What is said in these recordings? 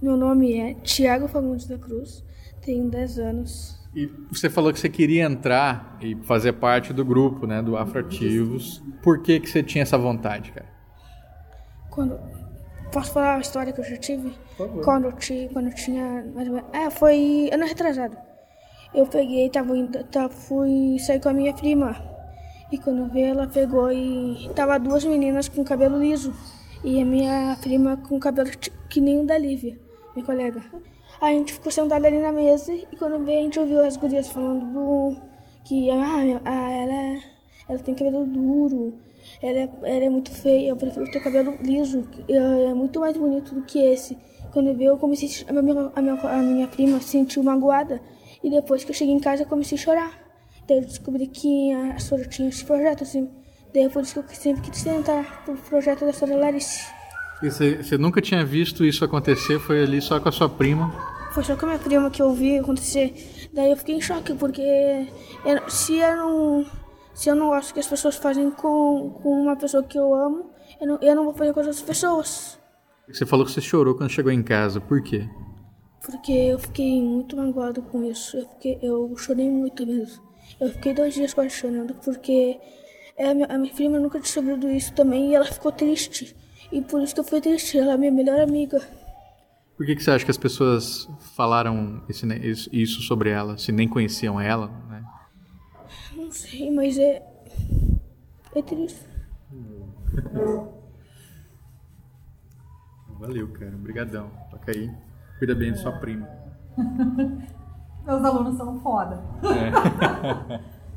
Meu nome é Tiago Fagundes da Cruz, tenho 10 anos. E você falou que você queria entrar e fazer parte do grupo, né, do Afroativos. Por que que você tinha essa vontade, cara? Quando posso falar a história que eu já tive? Por favor. Quando eu tinha, quando eu tinha mais ou menos, é, foi ano retrasado. Eu peguei, tava indo, tava, fui sair com a minha prima. E quando eu vi ela pegou e tava duas meninas com cabelo liso e a minha prima com cabelo que nem o da Lívia, minha colega. A gente ficou sentado ali na mesa e quando veio a gente ouviu as gurias falando do, que ah, ela, ela tem cabelo duro, ela é, ela é muito feia, eu prefiro ter cabelo liso, é muito mais bonito do que esse. Quando veio eu comecei a minha, a minha, a minha prima sentiu magoada e depois que eu cheguei em casa eu comecei a chorar. Daí eu descobri que a Sora tinha esse projeto, assim. Daí é por isso que eu sempre quis tentar pro projeto da Sora Larice. Você, nunca tinha visto isso acontecer? Foi ali só com a sua prima? Foi só com a minha prima que eu vi acontecer. Daí eu fiquei em choque, porque eu, se eu não, se eu não gosto que as pessoas fazem com, com uma pessoa que eu amo, eu não, eu não vou fazer com outras pessoas. Você falou que você chorou quando chegou em casa. Por quê? Porque eu fiquei muito magoado com isso. Eu, fiquei, eu chorei muito mesmo. Eu fiquei dois dias quase chorando, porque a minha, a minha prima nunca tinha sofrido isso também e ela ficou triste. E por isso que eu fui triste, ela é minha melhor amiga. Por que, que você acha que as pessoas falaram esse, isso sobre ela, se nem conheciam ela? Né? Não sei, mas é. É triste. Valeu, cara. Obrigadão. Toca aí. Cuida bem de sua prima. Meus alunos são foda. É.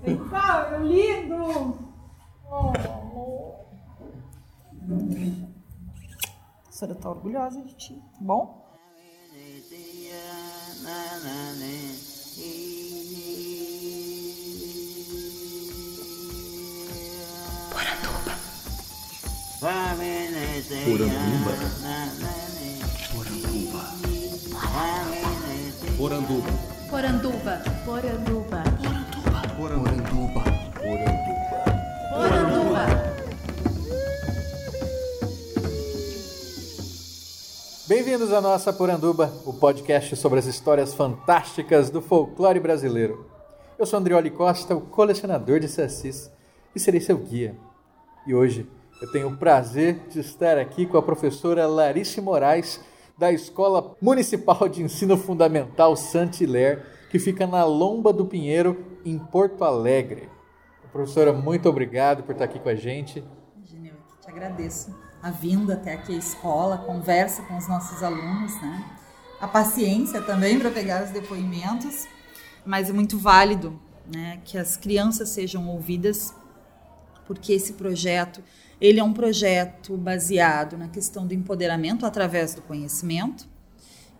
então, é lindo! Oh, amor. A senhora tá orgulhosa de ti, tá bom? Poranduba. Poranduba. Poranduba. Poranduba. Poranduba. Poranduba. Poranduba. Bem-vindos à nossa Poranduba, o podcast sobre as histórias fantásticas do folclore brasileiro. Eu sou Andrioli Costa, o colecionador de sassis, e serei seu guia. E hoje eu tenho o prazer de estar aqui com a professora Larice Moraes, da Escola Municipal de Ensino Fundamental Santiler, que fica na Lomba do Pinheiro, em Porto Alegre. Professora, muito obrigado por estar aqui com a gente. Eu te agradeço a vinda até aqui à escola, conversa com os nossos alunos, né? A paciência também para pegar os depoimentos, mas é muito válido, né, que as crianças sejam ouvidas, porque esse projeto ele é um projeto baseado na questão do empoderamento através do conhecimento.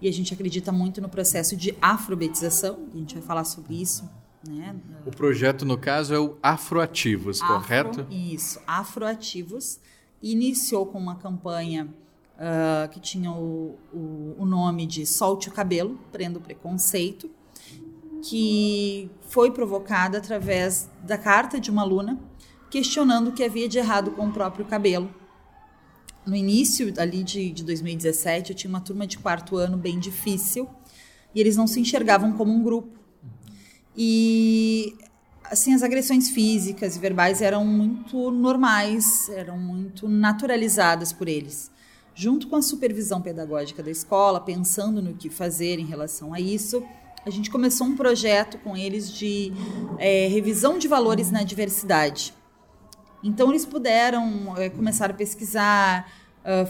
E a gente acredita muito no processo de afrobetização, a gente vai falar sobre isso. Né? O projeto, no caso, é o Afroativos, Afro, correto? Isso, Afroativos. Iniciou com uma campanha uh, que tinha o, o, o nome de Solte o Cabelo, Prenda o Preconceito, que foi provocada através da carta de uma aluna questionando o que havia de errado com o próprio cabelo. No início ali de, de 2017, eu tinha uma turma de quarto ano bem difícil e eles não se enxergavam como um grupo. E assim as agressões físicas e verbais eram muito normais, eram muito naturalizadas por eles. Junto com a supervisão pedagógica da escola, pensando no que fazer em relação a isso, a gente começou um projeto com eles de é, revisão de valores na diversidade. Então eles puderam é, começar a pesquisar,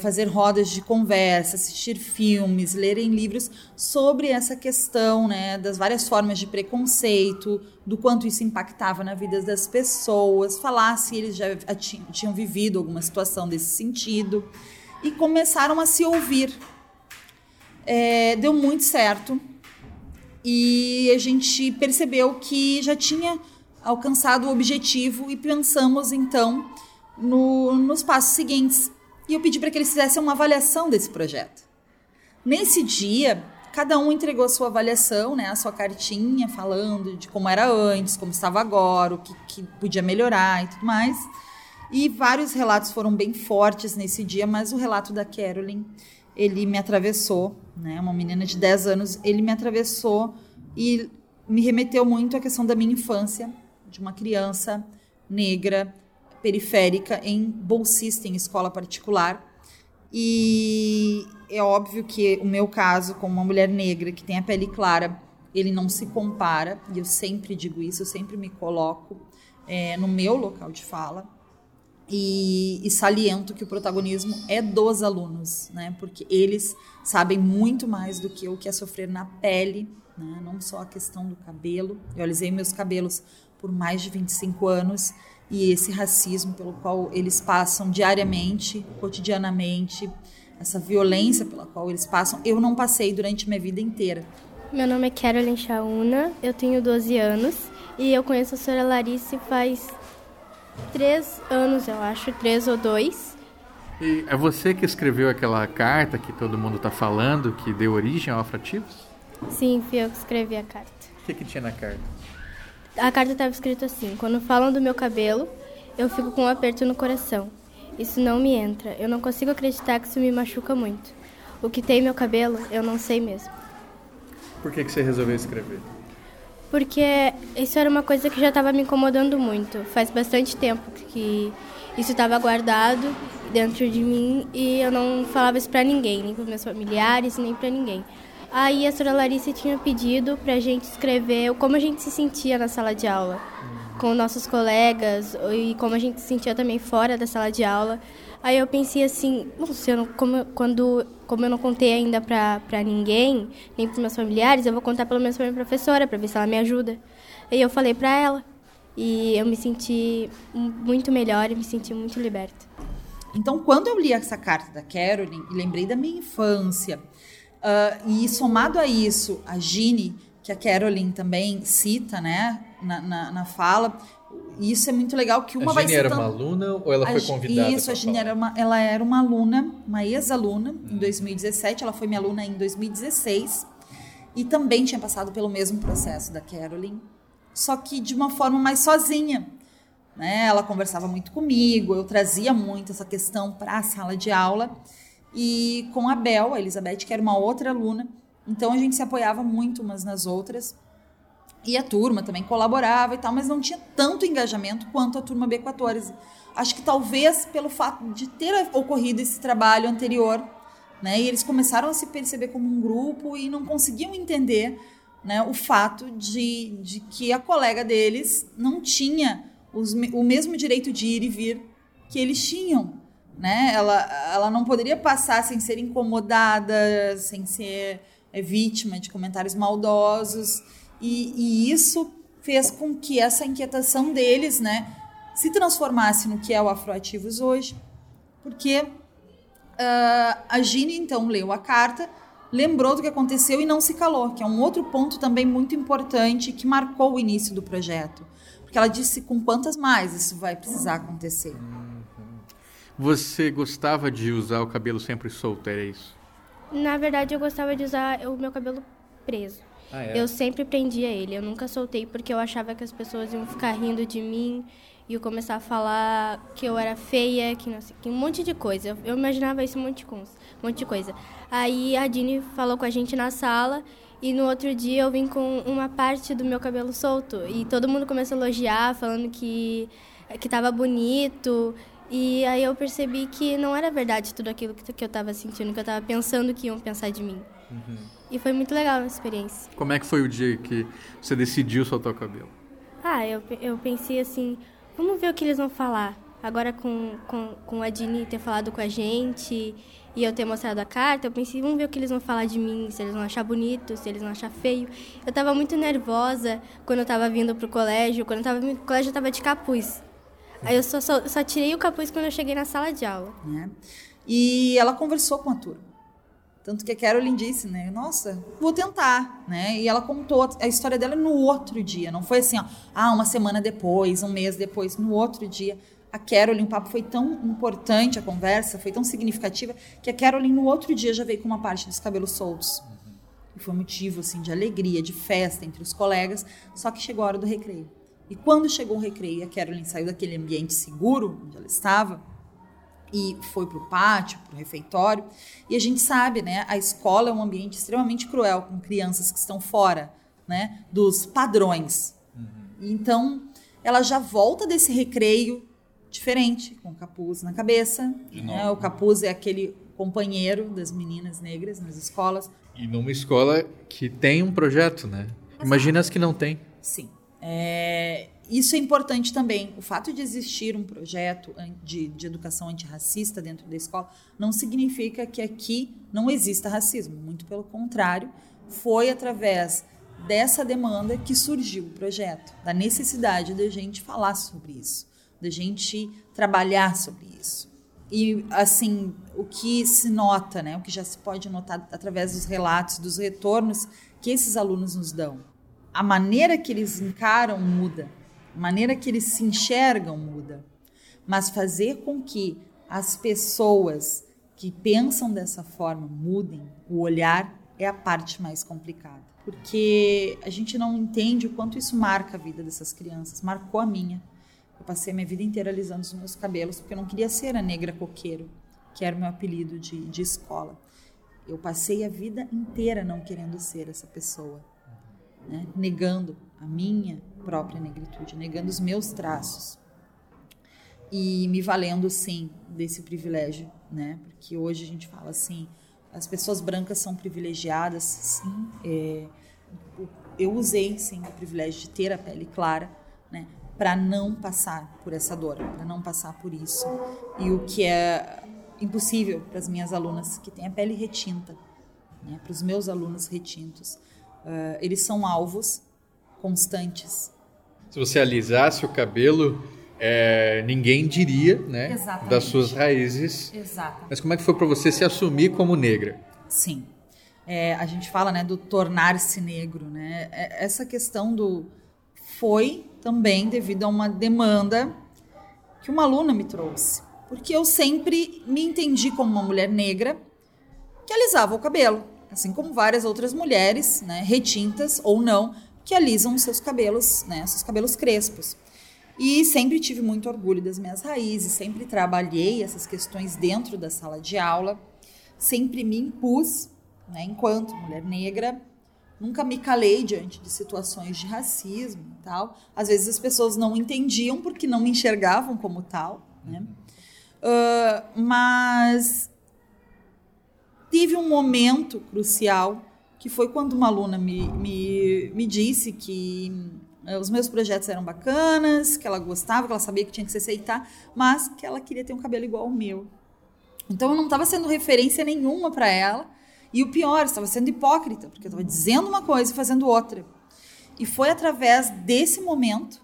fazer rodas de conversa, assistir filmes, lerem livros sobre essa questão né, das várias formas de preconceito, do quanto isso impactava na vida das pessoas, falar se eles já tinham vivido alguma situação desse sentido e começaram a se ouvir. É, deu muito certo e a gente percebeu que já tinha alcançado o objetivo e pensamos então no, nos passos seguintes. E eu pedi para que eles fizessem uma avaliação desse projeto. Nesse dia, cada um entregou a sua avaliação, né, a sua cartinha, falando de como era antes, como estava agora, o que, que podia melhorar e tudo mais. E vários relatos foram bem fortes nesse dia, mas o relato da Carolyn ele me atravessou, né? Uma menina de 10 anos, ele me atravessou e me remeteu muito à questão da minha infância, de uma criança negra, periférica, em bolsista em escola particular. E é óbvio que o meu caso, como uma mulher negra que tem a pele clara, ele não se compara, e eu sempre digo isso, eu sempre me coloco é, no meu local de fala. E, e, saliento que o protagonismo é dos alunos, né? Porque eles sabem muito mais do que eu que é sofrer na pele, né? Não só a questão do cabelo. Eu alisei meus cabelos por mais de 25 anos e esse racismo pelo qual eles passam diariamente, cotidianamente, essa violência pela qual eles passam, eu não passei durante minha vida inteira. Meu nome é Carolyn Chauna, eu tenho 12 anos e eu conheço a senhora Larice faz três anos, eu acho, três ou dois. E é você que escreveu aquela carta que todo mundo está falando, que deu origem ao Afrativos? Sim, fui eu que escrevi a carta. O que, que tinha na carta? A carta estava escrito assim: Quando falam do meu cabelo, eu fico com um aperto no coração. Isso não me entra. Eu não consigo acreditar que isso me machuca muito. O que tem meu cabelo, eu não sei mesmo. Por que, que você resolveu escrever? Porque isso era uma coisa que já estava me incomodando muito. Faz bastante tempo que isso estava guardado dentro de mim e eu não falava isso para ninguém, nem para meus familiares, nem para ninguém. Aí a senhora Larissa tinha pedido para a gente escrever como a gente se sentia na sala de aula, com nossos colegas e como a gente se sentia também fora da sala de aula. Aí eu pensei assim, não, como, quando, como eu não contei ainda para ninguém, nem para meus familiares, eu vou contar pelo menos para minha professora, para ver se ela me ajuda. Aí eu falei para ela e eu me senti muito melhor e me senti muito liberta. Então, quando eu li essa carta da Carolyn e lembrei da minha infância, Uh, e somado a isso, a Gine, que a Carolyn também cita, né, na, na, na fala, isso é muito legal que uma a vai citando... era uma aluna ou ela foi convidada? Isso, a Gine era uma, ela era uma aluna, uma ex-aluna hum. em 2017, ela foi minha aluna em 2016 e também tinha passado pelo mesmo processo da Carolyn, só que de uma forma mais sozinha. Né? Ela conversava muito comigo, eu trazia muito essa questão para a sala de aula e com a Bel, a Elizabeth, que era uma outra aluna. Então a gente se apoiava muito umas nas outras. E a turma também colaborava e tal, mas não tinha tanto engajamento quanto a turma B14. Acho que talvez pelo fato de ter ocorrido esse trabalho anterior, né? E eles começaram a se perceber como um grupo e não conseguiam entender né, o fato de, de que a colega deles não tinha os, o mesmo direito de ir e vir que eles tinham né? Ela, ela não poderia passar sem ser incomodada, sem ser é, vítima de comentários maldosos. E, e, isso fez com que essa inquietação deles, né, se transformasse no que é o Afroativos hoje, porque uh, a Gine então leu a carta, lembrou do que aconteceu e não se calou, que é um outro ponto também muito importante que marcou o início do projeto, porque ela disse com quantas mais isso vai precisar acontecer. Você gostava de usar o cabelo sempre solto, era isso? Na verdade, eu gostava de usar o meu cabelo preso. Ah, é? Eu sempre prendia ele, eu nunca soltei porque eu achava que as pessoas iam ficar rindo de mim e eu começar a falar que eu era feia, que não sei, que um monte de coisa. Eu, eu imaginava isso um monte, de coisa, um monte de coisa. Aí a Dini falou com a gente na sala e no outro dia eu vim com uma parte do meu cabelo solto e todo mundo começou a elogiar, falando que que estava bonito e aí eu percebi que não era verdade tudo aquilo que eu estava sentindo, que eu estava pensando que iam pensar de mim. Uhum. E foi muito legal a experiência. Como é que foi o dia que você decidiu soltar o cabelo? Ah, eu, eu pensei assim, vamos ver o que eles vão falar. Agora com, com, com a Dini ter falado com a gente e eu ter mostrado a carta, eu pensei, vamos ver o que eles vão falar de mim, se eles vão achar bonito, se eles vão achar feio. Eu estava muito nervosa quando eu estava vindo pro colégio, quando eu estava pro colégio eu estava de capuz. Aí eu só, só, só, tirei o capuz quando eu cheguei na sala de aula. É. E ela conversou com a turma. Tanto que a Carolyn disse, né? Nossa, vou tentar, né? E ela contou a história dela no outro dia. Não foi assim, ó, ah, uma semana depois, um mês depois. No outro dia, a Carolyn, o papo foi tão importante, a conversa foi tão significativa, que a Carolyn no outro dia já veio com uma parte dos cabelos soltos. E foi motivo, assim, de alegria, de festa entre os colegas. Só que chegou a hora do recreio. E quando chegou o recreio, a Carolyn saiu daquele ambiente seguro onde ela estava, e foi para o pátio, para o refeitório. E a gente sabe, né? A escola é um ambiente extremamente cruel com crianças que estão fora, né? Dos padrões. Uhum. Então, ela já volta desse recreio diferente, com o capuz na cabeça. Né? O capuz é aquele companheiro das meninas negras nas escolas. E numa escola que tem um projeto, né? Imagina as que não tem. Sim. É, isso é importante também. O fato de existir um projeto de, de educação antirracista dentro da escola não significa que aqui não exista racismo. Muito pelo contrário, foi através dessa demanda que surgiu o projeto, da necessidade da gente falar sobre isso, da gente trabalhar sobre isso. E, assim, o que se nota, né, o que já se pode notar através dos relatos, dos retornos que esses alunos nos dão, a maneira que eles encaram muda a maneira que eles se enxergam muda. Mas fazer com que as pessoas que pensam dessa forma mudem o olhar é a parte mais complicada. Porque a gente não entende o quanto isso marca a vida dessas crianças. Marcou a minha. Eu passei a minha vida inteira alisando os meus cabelos porque eu não queria ser a negra coqueiro, que era o meu apelido de, de escola. Eu passei a vida inteira não querendo ser essa pessoa, né? negando a minha própria negritude, negando os meus traços e me valendo sim desse privilégio, né? Porque hoje a gente fala assim, as pessoas brancas são privilegiadas, sim. É, eu usei sim o privilégio de ter a pele clara, né? Para não passar por essa dor, para não passar por isso. E o que é impossível para as minhas alunas que têm a pele retinta, né? Para os meus alunos retintos, uh, eles são alvos constantes. Se você alisasse o cabelo, é, ninguém diria, né, Exatamente. das suas raízes. Exato. Mas como é que foi para você se assumir como negra? Sim. É, a gente fala, né, do tornar-se negro, né? É, essa questão do foi também devido a uma demanda que uma aluna me trouxe, porque eu sempre me entendi como uma mulher negra que alisava o cabelo, assim como várias outras mulheres, né, retintas ou não, que alisam seus cabelos, né, seus cabelos crespos. E sempre tive muito orgulho das minhas raízes, sempre trabalhei essas questões dentro da sala de aula, sempre me impus, né, enquanto mulher negra, nunca me calei diante de situações de racismo e tal. Às vezes as pessoas não entendiam porque não me enxergavam como tal, né? Uh, mas tive um momento crucial que foi quando uma aluna me, me, me disse que eh, os meus projetos eram bacanas, que ela gostava, que ela sabia que tinha que se aceitar, mas que ela queria ter um cabelo igual ao meu. Então eu não estava sendo referência nenhuma para ela. E o pior, estava sendo hipócrita, porque eu estava dizendo uma coisa e fazendo outra. E foi através desse momento,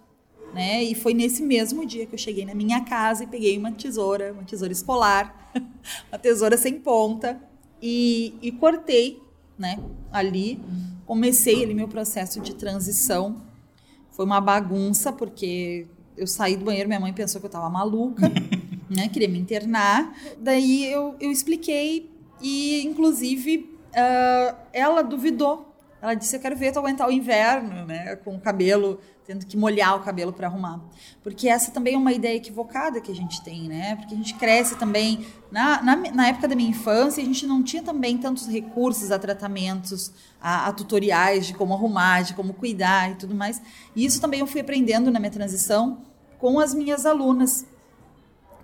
né? E foi nesse mesmo dia que eu cheguei na minha casa e peguei uma tesoura, uma tesoura escolar, uma tesoura sem ponta, e, e cortei né? Ali comecei ali meu processo de transição. Foi uma bagunça porque eu saí do banheiro, minha mãe pensou que eu estava maluca, né? Queria me internar. Daí eu, eu expliquei e, inclusive, uh, ela duvidou. Ela disse: Eu quero ver tu aguentar o inverno, né? Com o cabelo tendo que molhar o cabelo para arrumar. Porque essa também é uma ideia equivocada que a gente tem, né? Porque a gente cresce também. Na, na, na época da minha infância, a gente não tinha também tantos recursos a tratamentos, a, a, tutoriais de como arrumar, de como cuidar e tudo mais. E isso também eu fui aprendendo na minha transição com as minhas alunas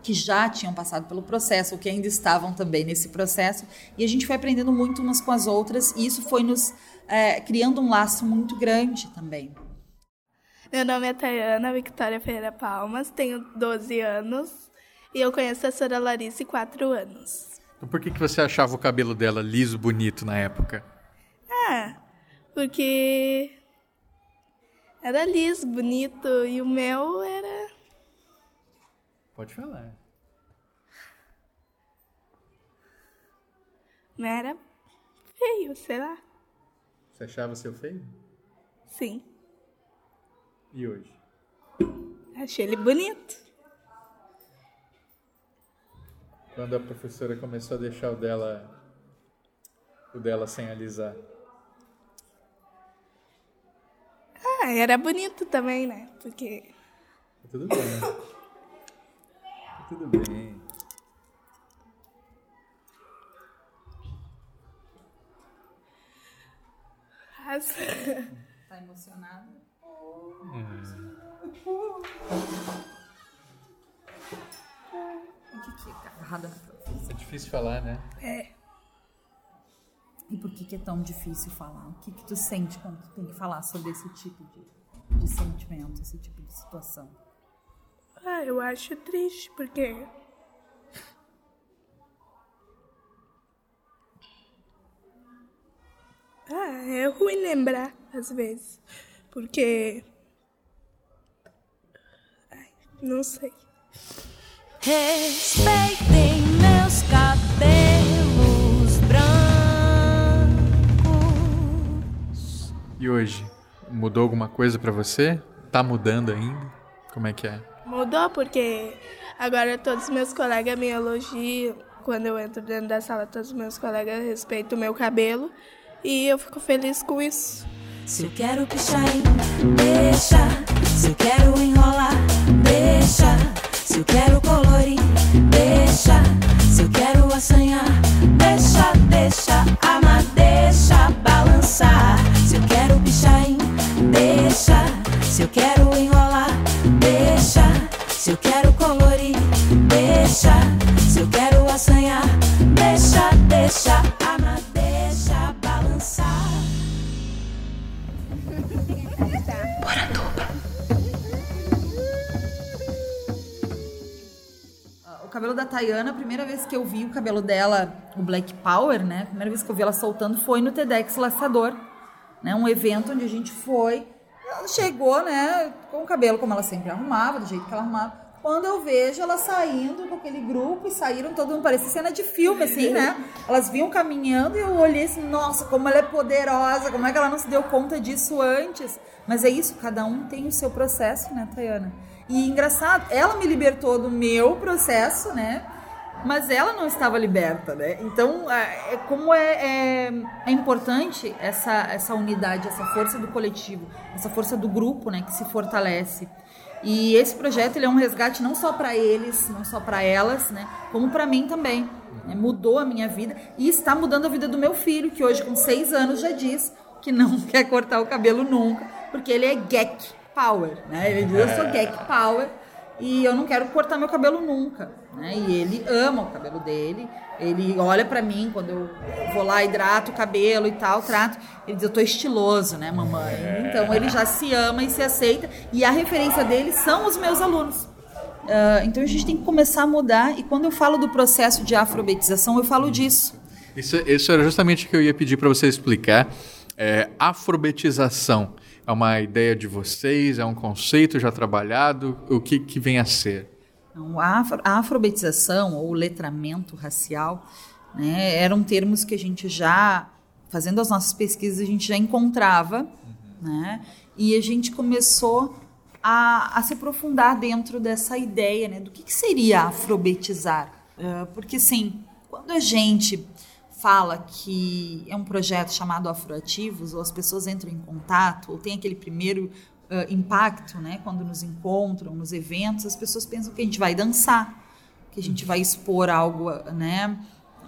que já tinham passado pelo processo, ou que ainda estavam também nesse processo, e a gente foi aprendendo muito umas com as outras, e isso foi nos é, criando um laço muito grande também. Meu nome é Tayana Victoria Ferreira Palmas, tenho 12 anos e eu conheço a senhora Larissa há 4 anos. Então por que, que você achava o cabelo dela liso, bonito na época? Ah, porque era liso, bonito e o meu era. Pode falar. Não era feio, sei lá. Você achava seu feio? Sim. E hoje? Achei ele bonito. Quando a professora começou a deixar o dela o dela sem alisar. Ah, era bonito também, né? Porque tudo bem. tudo bem. Tá, tá emocionada? O que, que é agarrada na profissão? É difícil falar, né? É. E por que, que é tão difícil falar? O que, que tu sente quando tu tem que falar sobre esse tipo de, de sentimento, esse tipo de situação? Ah, eu acho triste, porque. Ah, é ruim lembrar, às vezes. Porque. Ai, não sei. Respeitem meus cabelos brancos. E hoje, mudou alguma coisa pra você? Tá mudando ainda? Como é que é? Mudou porque agora todos os meus colegas me elogiam. Quando eu entro dentro da sala, todos os meus colegas respeitam o meu cabelo. E eu fico feliz com isso. Se eu quero pichar, deixa. Se eu quero enrolar, deixa. Se eu quero colorir, deixa. Se eu quero assanhar, deixa, deixa. Amar, deixa balançar. Se eu quero pichar, deixa. Se eu quero enrolar, deixa. Se eu quero colorir, deixa. Se eu quero assanhar, deixa, deixa cabelo da Tayana, a primeira vez que eu vi o cabelo dela, o Black Power, né? A primeira vez que eu vi ela soltando foi no TEDx Laçador, né? Um evento onde a gente foi. Ela chegou, né? Com o cabelo como ela sempre arrumava, do jeito que ela arrumava. Quando eu vejo ela saindo com aquele grupo e saíram todo mundo, parecia cena de filme, assim, né? Elas vinham caminhando e eu olhei assim, nossa, como ela é poderosa, como é que ela não se deu conta disso antes? Mas é isso, cada um tem o seu processo, né, Tayana? E engraçado, ela me libertou do meu processo, né? Mas ela não estava liberta, né? Então, é, como é, é, é importante essa, essa unidade, essa força do coletivo, essa força do grupo, né, que se fortalece. E esse projeto ele é um resgate não só para eles, não só para elas, né, como para mim também. né? Mudou a minha vida e está mudando a vida do meu filho, que hoje com seis anos já diz que não quer cortar o cabelo nunca, porque ele é geek power, né? Ele diz eu sou geek power e eu não quero cortar meu cabelo nunca, né? E ele ama o cabelo dele. Ele olha pra mim quando eu vou lá hidrato o cabelo e tal, trato. Ele diz eu tô estiloso, né, mamãe? Então ele já se ama e se aceita e a referência dele são os meus alunos. Ah, então a gente tem que começar a mudar e quando eu falo do processo de afrobetização, eu falo disso. Isso, isso era justamente o que eu ia pedir para você explicar. É, afrobetização é uma ideia de vocês? É um conceito já trabalhado? O que, que vem a ser? Então, a, afro- a afrobetização ou letramento racial né, eram termos que a gente já, fazendo as nossas pesquisas, a gente já encontrava, né, e a gente começou a, a se aprofundar dentro dessa ideia né, do que, que seria afrobetizar. Eh, porque, assim, quando a gente fala que é um projeto chamado Afroativos, ou as pessoas entram em contato, ou tem aquele primeiro eh, impacto, né, quando nos encontram nos eventos, as pessoas pensam que a gente vai dançar, que a gente vai expor algo, né?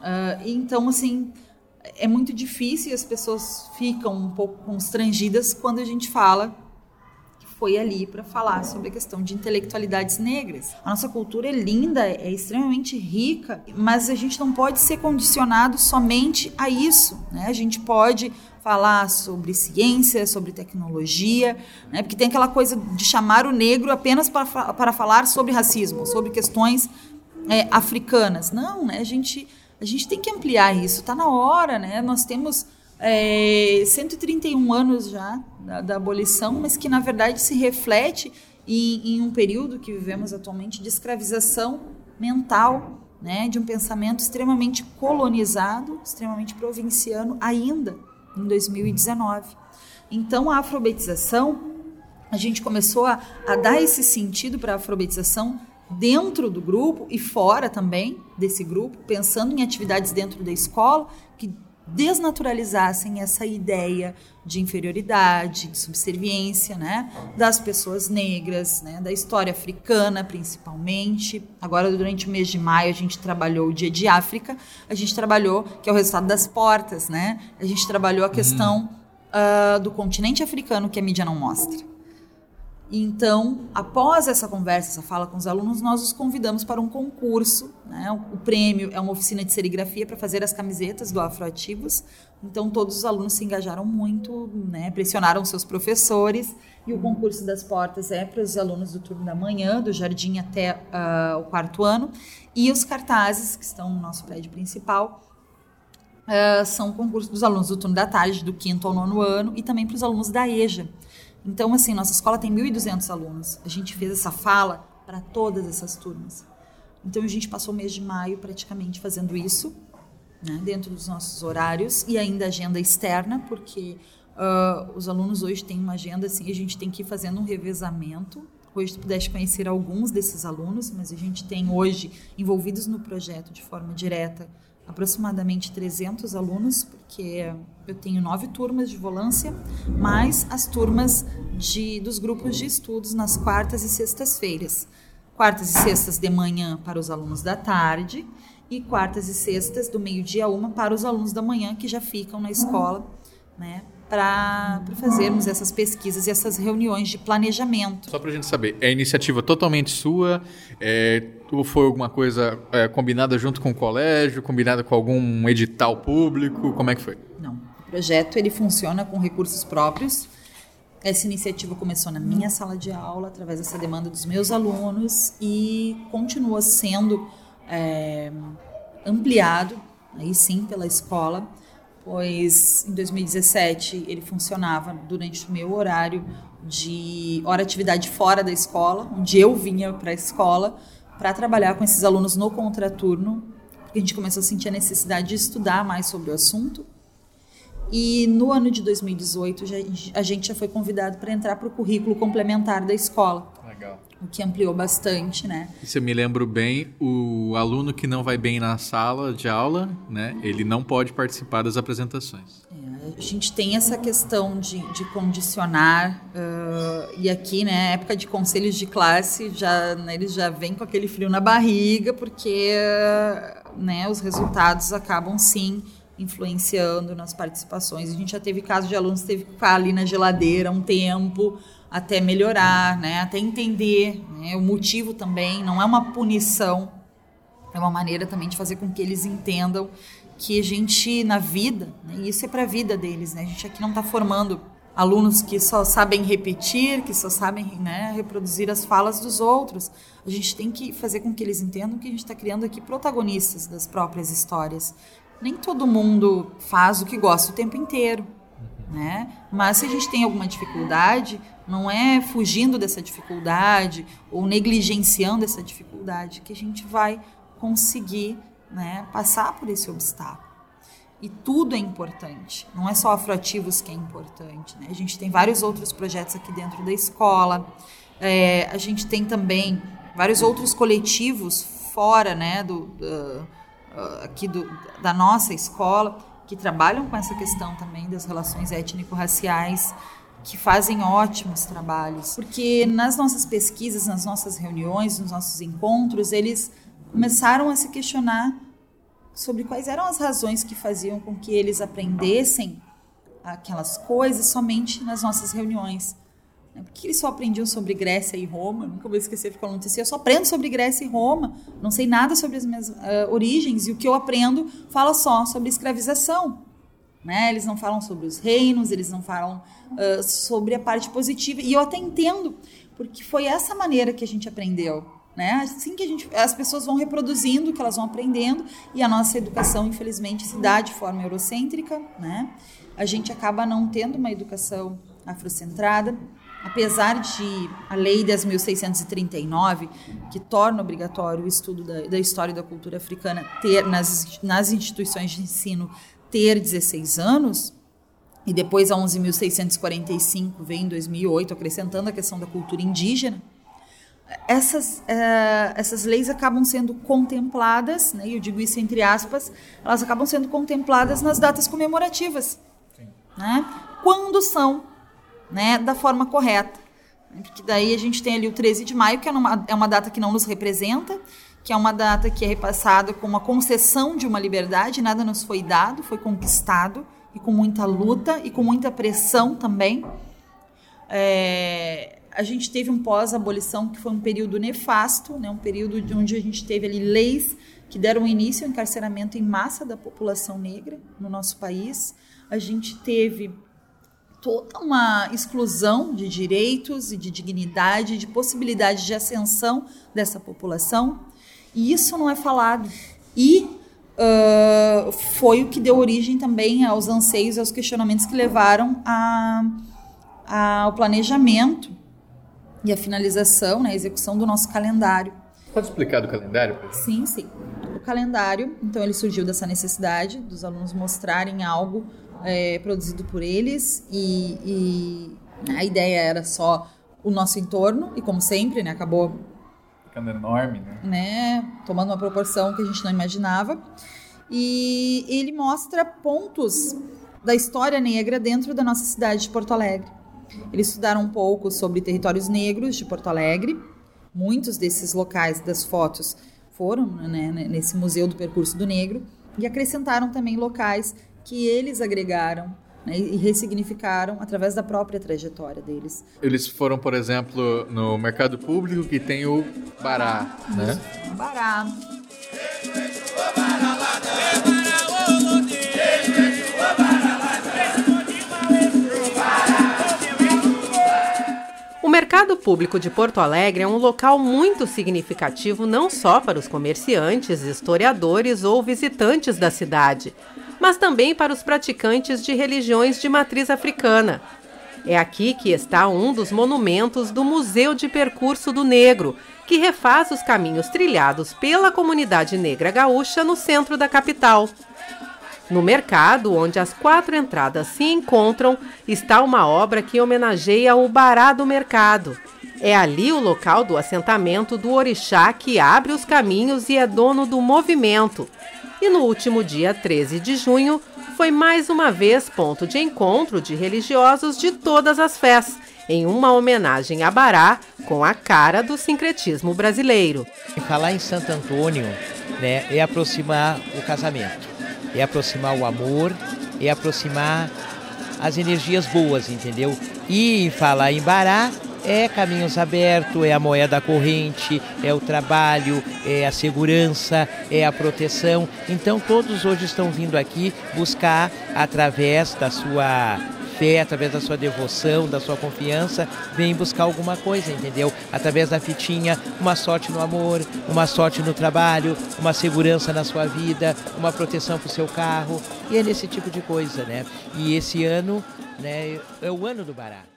Ah, então, assim, é muito difícil e as pessoas ficam um pouco constrangidas quando a gente fala foi ali para falar sobre a questão de intelectualidades negras. A nossa cultura é linda, é extremamente rica, mas a gente não pode ser condicionado somente a isso. Né? A gente pode falar sobre ciência, sobre tecnologia, né? porque tem aquela coisa de chamar o negro apenas para, para falar sobre racismo, sobre questões é, africanas. Não, né? a, gente, a gente tem que ampliar isso, está na hora. Né? Nós temos é, 131 anos já da, da abolição, mas que na verdade se reflete em, em um período que vivemos atualmente de escravização mental, né? de um pensamento extremamente colonizado, extremamente provinciano ainda em 2019. Então a alfabetização a gente começou a, a dar esse sentido para a alfabetização dentro do grupo e fora também desse grupo, pensando em atividades dentro da escola que desnaturalizassem essa ideia de inferioridade, de subserviência, né, das pessoas negras, né, da história africana principalmente. Agora durante o mês de maio a gente trabalhou o Dia de África, a gente trabalhou que é o resultado das portas, né? A gente trabalhou a questão uh, do continente africano que a mídia não mostra. Então, após essa conversa, essa fala com os alunos, nós os convidamos para um concurso. Né? O prêmio é uma oficina de serigrafia para fazer as camisetas do Afroativos. Então, todos os alunos se engajaram muito, né? pressionaram seus professores. E o concurso das portas é para os alunos do turno da manhã, do jardim até uh, o quarto ano. E os cartazes, que estão no nosso prédio principal, uh, são concursos dos alunos do turno da tarde, do quinto ao nono ano, e também para os alunos da EJA. Então, assim, nossa escola tem 1.200 alunos. A gente fez essa fala para todas essas turmas. Então, a gente passou o mês de maio praticamente fazendo isso, né, dentro dos nossos horários e ainda agenda externa, porque uh, os alunos hoje têm uma agenda assim, a gente tem que ir fazendo um revezamento. Hoje tu pudeste conhecer alguns desses alunos, mas a gente tem hoje envolvidos no projeto de forma direta aproximadamente 300 alunos, porque eu tenho nove turmas de volância, mais as turmas de, dos grupos de estudos nas quartas e sextas-feiras. Quartas e sextas de manhã para os alunos da tarde e quartas e sextas do meio-dia a uma para os alunos da manhã que já ficam na escola, né, para fazermos essas pesquisas e essas reuniões de planejamento. Só para a gente saber, é iniciativa totalmente sua? É, ou foi alguma coisa é, combinada junto com o colégio, combinada com algum edital público? Como é que foi? Não, o projeto ele funciona com recursos próprios. Essa iniciativa começou na minha sala de aula, através dessa demanda dos meus alunos, e continua sendo é, ampliado, aí sim, pela escola pois em 2017 ele funcionava durante o meu horário de hora atividade fora da escola, onde eu vinha para a escola para trabalhar com esses alunos no contraturno, porque a gente começou a sentir a necessidade de estudar mais sobre o assunto. E no ano de 2018 já, a gente já foi convidado para entrar para o currículo complementar da escola. Legal o que ampliou bastante, né? Se eu me lembro bem, o aluno que não vai bem na sala de aula, né, ele não pode participar das apresentações. É, a gente tem essa questão de, de condicionar uh, e aqui, né, época de conselhos de classe, já né, eles já vêm com aquele frio na barriga porque, uh, né, os resultados acabam sim influenciando nas participações. A gente já teve casos de alunos que teve que ficar ali na geladeira um tempo até melhorar, né? até entender né? o motivo também. Não é uma punição, é uma maneira também de fazer com que eles entendam que a gente, na vida, né? e isso é para a vida deles, né? a gente aqui não está formando alunos que só sabem repetir, que só sabem né, reproduzir as falas dos outros. A gente tem que fazer com que eles entendam que a gente está criando aqui protagonistas das próprias histórias. Nem todo mundo faz o que gosta o tempo inteiro. Né? Mas se a gente tem alguma dificuldade, não é fugindo dessa dificuldade ou negligenciando essa dificuldade que a gente vai conseguir né, passar por esse obstáculo. E tudo é importante, não é só afroativos que é importante. Né? A gente tem vários outros projetos aqui dentro da escola, é, a gente tem também vários outros coletivos fora né, do, do aqui do, da nossa escola que trabalham com essa questão também das relações étnico-raciais que fazem ótimos trabalhos, porque nas nossas pesquisas, nas nossas reuniões, nos nossos encontros, eles começaram a se questionar sobre quais eram as razões que faziam com que eles aprendessem aquelas coisas somente nas nossas reuniões. Né? Porque eles só aprendiam sobre Grécia e Roma, nunca vou esquecer, ficou falando assim, eu só aprendo sobre Grécia e Roma, não sei nada sobre as minhas uh, origens, e o que eu aprendo fala só sobre escravização. Né? Eles não falam sobre os reinos, eles não falam uh, sobre a parte positiva. E eu até entendo, porque foi essa maneira que a gente aprendeu. Né? Assim que a gente, as pessoas vão reproduzindo o que elas vão aprendendo e a nossa educação, infelizmente, se dá de forma eurocêntrica. Né? A gente acaba não tendo uma educação afrocentrada, apesar de a Lei 10.639, que torna obrigatório o estudo da, da história e da cultura africana ter nas, nas instituições de ensino ter 16 anos, e depois a 11.645 vem em 2008, acrescentando a questão da cultura indígena, essas, é, essas leis acabam sendo contempladas, né, eu digo isso entre aspas, elas acabam sendo contempladas nas datas comemorativas, né, quando são né, da forma correta. Porque daí a gente tem ali o 13 de maio, que é uma, é uma data que não nos representa, que é uma data que é repassada com uma concessão de uma liberdade, nada nos foi dado, foi conquistado e com muita luta e com muita pressão também. É, a gente teve um pós-abolição que foi um período nefasto, né, um período de onde a gente teve ali leis que deram início ao encarceramento em massa da população negra no nosso país. A gente teve toda uma exclusão de direitos e de dignidade, de possibilidade de ascensão dessa população. E isso não é falado. E uh, foi o que deu origem também aos anseios, aos questionamentos que levaram a, a, ao planejamento e a finalização, né, a execução do nosso calendário. Pode explicar do calendário? Sim, sim. O calendário, então, ele surgiu dessa necessidade dos alunos mostrarem algo é, produzido por eles e, e, a ideia era só o nosso entorno e como sempre, né, acabou ficando enorme, né? né, tomando uma proporção que a gente não imaginava. E ele mostra pontos da história negra dentro da nossa cidade de Porto Alegre. Eles estudaram um pouco sobre territórios negros de Porto Alegre. Muitos desses locais das fotos foram né, nesse Museu do Percurso do Negro e acrescentaram também locais que eles agregaram né, e ressignificaram através da própria trajetória deles. Eles foram, por exemplo, no mercado público que tem o Bará, né? Bará. O Mercado Público de Porto Alegre é um local muito significativo não só para os comerciantes, historiadores ou visitantes da cidade, mas também para os praticantes de religiões de matriz africana. É aqui que está um dos monumentos do Museu de Percurso do Negro, que refaz os caminhos trilhados pela comunidade negra gaúcha no centro da capital. No mercado, onde as quatro entradas se encontram, está uma obra que homenageia o Bará do Mercado. É ali o local do assentamento do orixá que abre os caminhos e é dono do movimento. E no último dia 13 de junho, foi mais uma vez ponto de encontro de religiosos de todas as fés, em uma homenagem a Bará com a cara do sincretismo brasileiro. Falar em Santo Antônio né, é aproximar o casamento, é aproximar o amor, é aproximar as energias boas, entendeu? E falar em Bará é caminhos abertos, é a moeda corrente, é o trabalho, é a segurança, é a proteção. Então todos hoje estão vindo aqui buscar através da sua fé, através da sua devoção, da sua confiança, vem buscar alguma coisa, entendeu? Através da fitinha, uma sorte no amor, uma sorte no trabalho, uma segurança na sua vida, uma proteção para o seu carro. E é nesse tipo de coisa, né? E esse ano né, é o ano do Bará.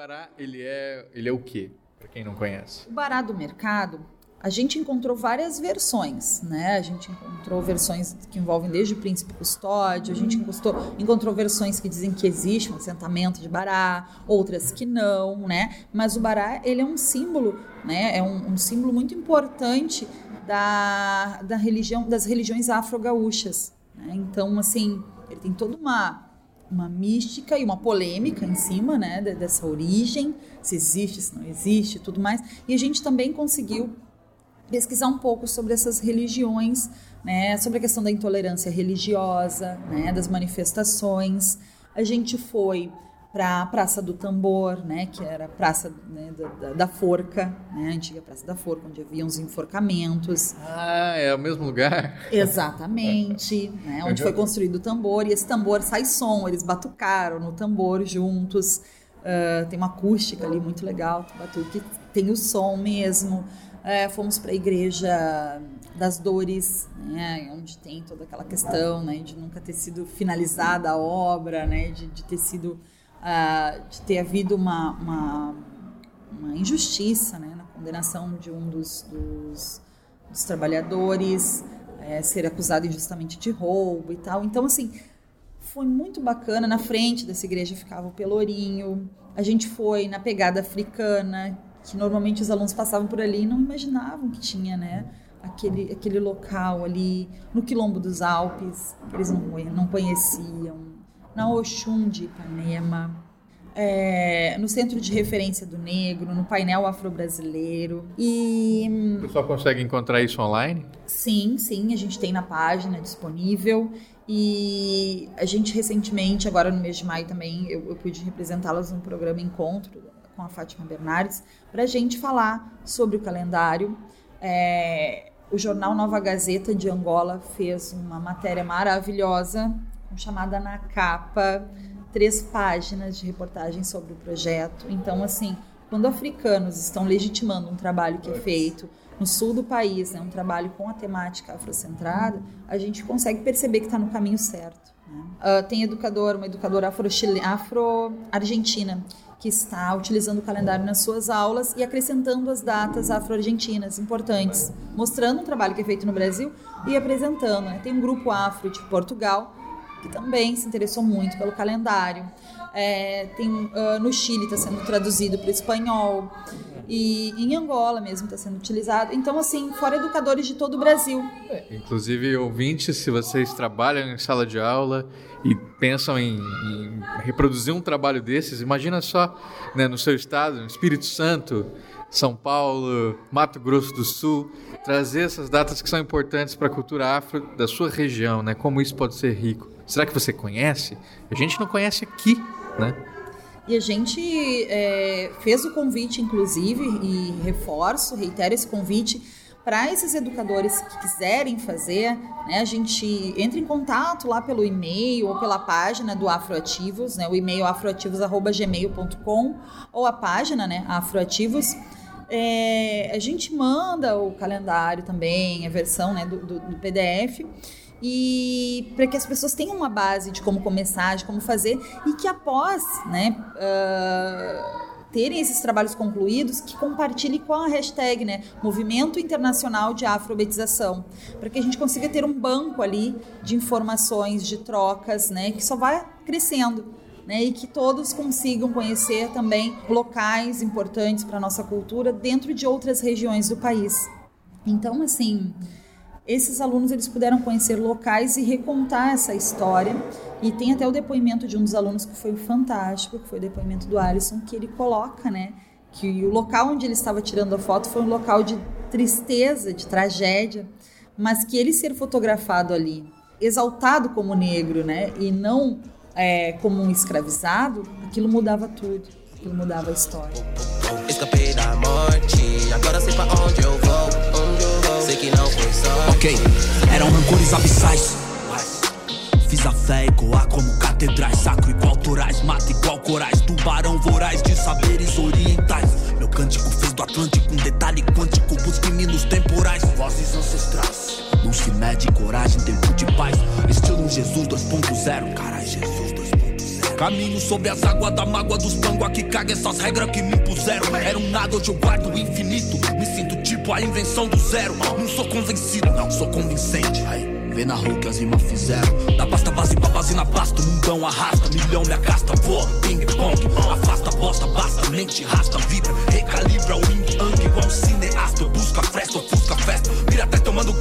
Bará, ele é, ele é o quê? Para quem não conhece. O Bará do mercado a gente encontrou várias versões, né? A gente encontrou versões que envolvem desde o príncipe custódio, a gente encontrou, encontrou versões que dizem que existe um assentamento de bará, outras que não, né? Mas o bará, ele é um símbolo, né? É um, um símbolo muito importante da, da religião, das religiões afro-gaúchas. Né? Então, assim, ele tem toda uma uma mística e uma polêmica em cima, né, dessa origem, se existe, se não existe, tudo mais. E a gente também conseguiu pesquisar um pouco sobre essas religiões, né, sobre a questão da intolerância religiosa, né, das manifestações. A gente foi para a Praça do Tambor, né, que era a praça né, da, da, forca, né, a antiga Praça da Forca, onde havia uns enforcamentos. Ah, é o mesmo lugar? Exatamente, né, onde foi construído o tambor, e esse tambor sai som, eles batucaram no tambor juntos, uh, tem uma acústica ali muito legal, batuque, tem o som mesmo, é, fomos para a igreja das dores, né, onde tem toda aquela questão né, de nunca ter sido finalizada a obra, né, de, de ter sido, uh, de ter havido uma, uma, uma injustiça né, na condenação de um dos, dos, dos trabalhadores, é, ser acusado injustamente de roubo e tal. Então, assim, foi muito bacana. Na frente dessa igreja ficava o Pelourinho. A gente foi na pegada africana, que normalmente os alunos passavam por ali e não imaginavam que tinha, né? Aquele, aquele local ali no Quilombo dos Alpes, que eles não, não conheciam, na Oxum de Ipanema, é, no Centro de Referência do Negro, no painel afro-brasileiro. E. O pessoal consegue encontrar isso online? Sim, sim, a gente tem na página disponível. E a gente recentemente, agora no mês de maio também, eu, eu pude representá-las num programa Encontro com a Fátima Bernardes, para a gente falar sobre o calendário. É, o jornal Nova Gazeta de Angola fez uma matéria maravilhosa, chamada Na Capa, três páginas de reportagem sobre o projeto. Então, assim, quando africanos estão legitimando um trabalho que é feito no sul do país, né, um trabalho com a temática afrocentrada, a gente consegue perceber que está no caminho certo. Né? Uh, tem educador, uma educadora afro-argentina, afro que está utilizando o calendário nas suas aulas e acrescentando as datas afro-argentinas importantes, mostrando um trabalho que é feito no Brasil e apresentando. Né? Tem um grupo afro de Portugal que também se interessou muito pelo calendário. É, tem uh, no Chile está sendo traduzido para o espanhol e em Angola mesmo está sendo utilizado. Então, assim, fora educadores de todo o Brasil. É, inclusive, ouvintes, se vocês trabalham em sala de aula e pensam em, em reproduzir um trabalho desses, imagina só né, no seu estado, no Espírito Santo, São Paulo, Mato Grosso do Sul, trazer essas datas que são importantes para a cultura afro da sua região, né? Como isso pode ser rico. Será que você conhece? A gente não conhece aqui, né? E a gente é, fez o convite, inclusive, e reforço, reitero esse convite para esses educadores que quiserem fazer, né, a gente entra em contato lá pelo e-mail ou pela página do Afroativos, né, o e-mail afroativos@gmail.com ou a página, né, Afroativos. É, a gente manda o calendário também, a versão né, do, do, do PDF e para que as pessoas tenham uma base de como começar, de como fazer e que após, né, uh, terem esses trabalhos concluídos, que compartilhe com a hashtag, né, Movimento Internacional de Afroalfabetização, para que a gente consiga ter um banco ali de informações, de trocas, né, que só vai crescendo. Né, e que todos consigam conhecer também locais importantes para a nossa cultura dentro de outras regiões do país. Então, assim, esses alunos eles puderam conhecer locais e recontar essa história. E tem até o depoimento de um dos alunos que foi fantástico, que foi o depoimento do Alisson, que ele coloca, né, que o local onde ele estava tirando a foto foi um local de tristeza, de tragédia, mas que ele ser fotografado ali, exaltado como negro, né, e não é, como um escravizado, aquilo mudava tudo, aquilo mudava a história. Escapei da morte, agora sei pra onde Ok, eram rancores abissais. Fiz a fé ecoar como catedrais, sacro igual torais, mata igual corais, tubarão voraz de saberes orientais. Meu cântico fez do Atlântico um detalhe quântico, busque nos temporais, vozes ancestrais. Luz que mede coragem, tempo de paz, estilo Jesus 2.0, carai, Jesus 2.0. Caminho sobre as águas da mágoa dos pangua que caga essas regras que me impuseram. Era um nada, hoje eu guardo o infinito. Me sinto tipo a invenção do zero. Não sou convencido, não sou convincente. Aí. Vê na rua que as rimas fizeram. Da pasta base pra base na pasta. O mundão arrasta, milhão me agasta. Voa, ping pong. Afasta, bosta, basta. Mente rasta, vibra. Recalibra o yin yang igual um cineasta. Busca festa, ofusca festa. Mira até tomando.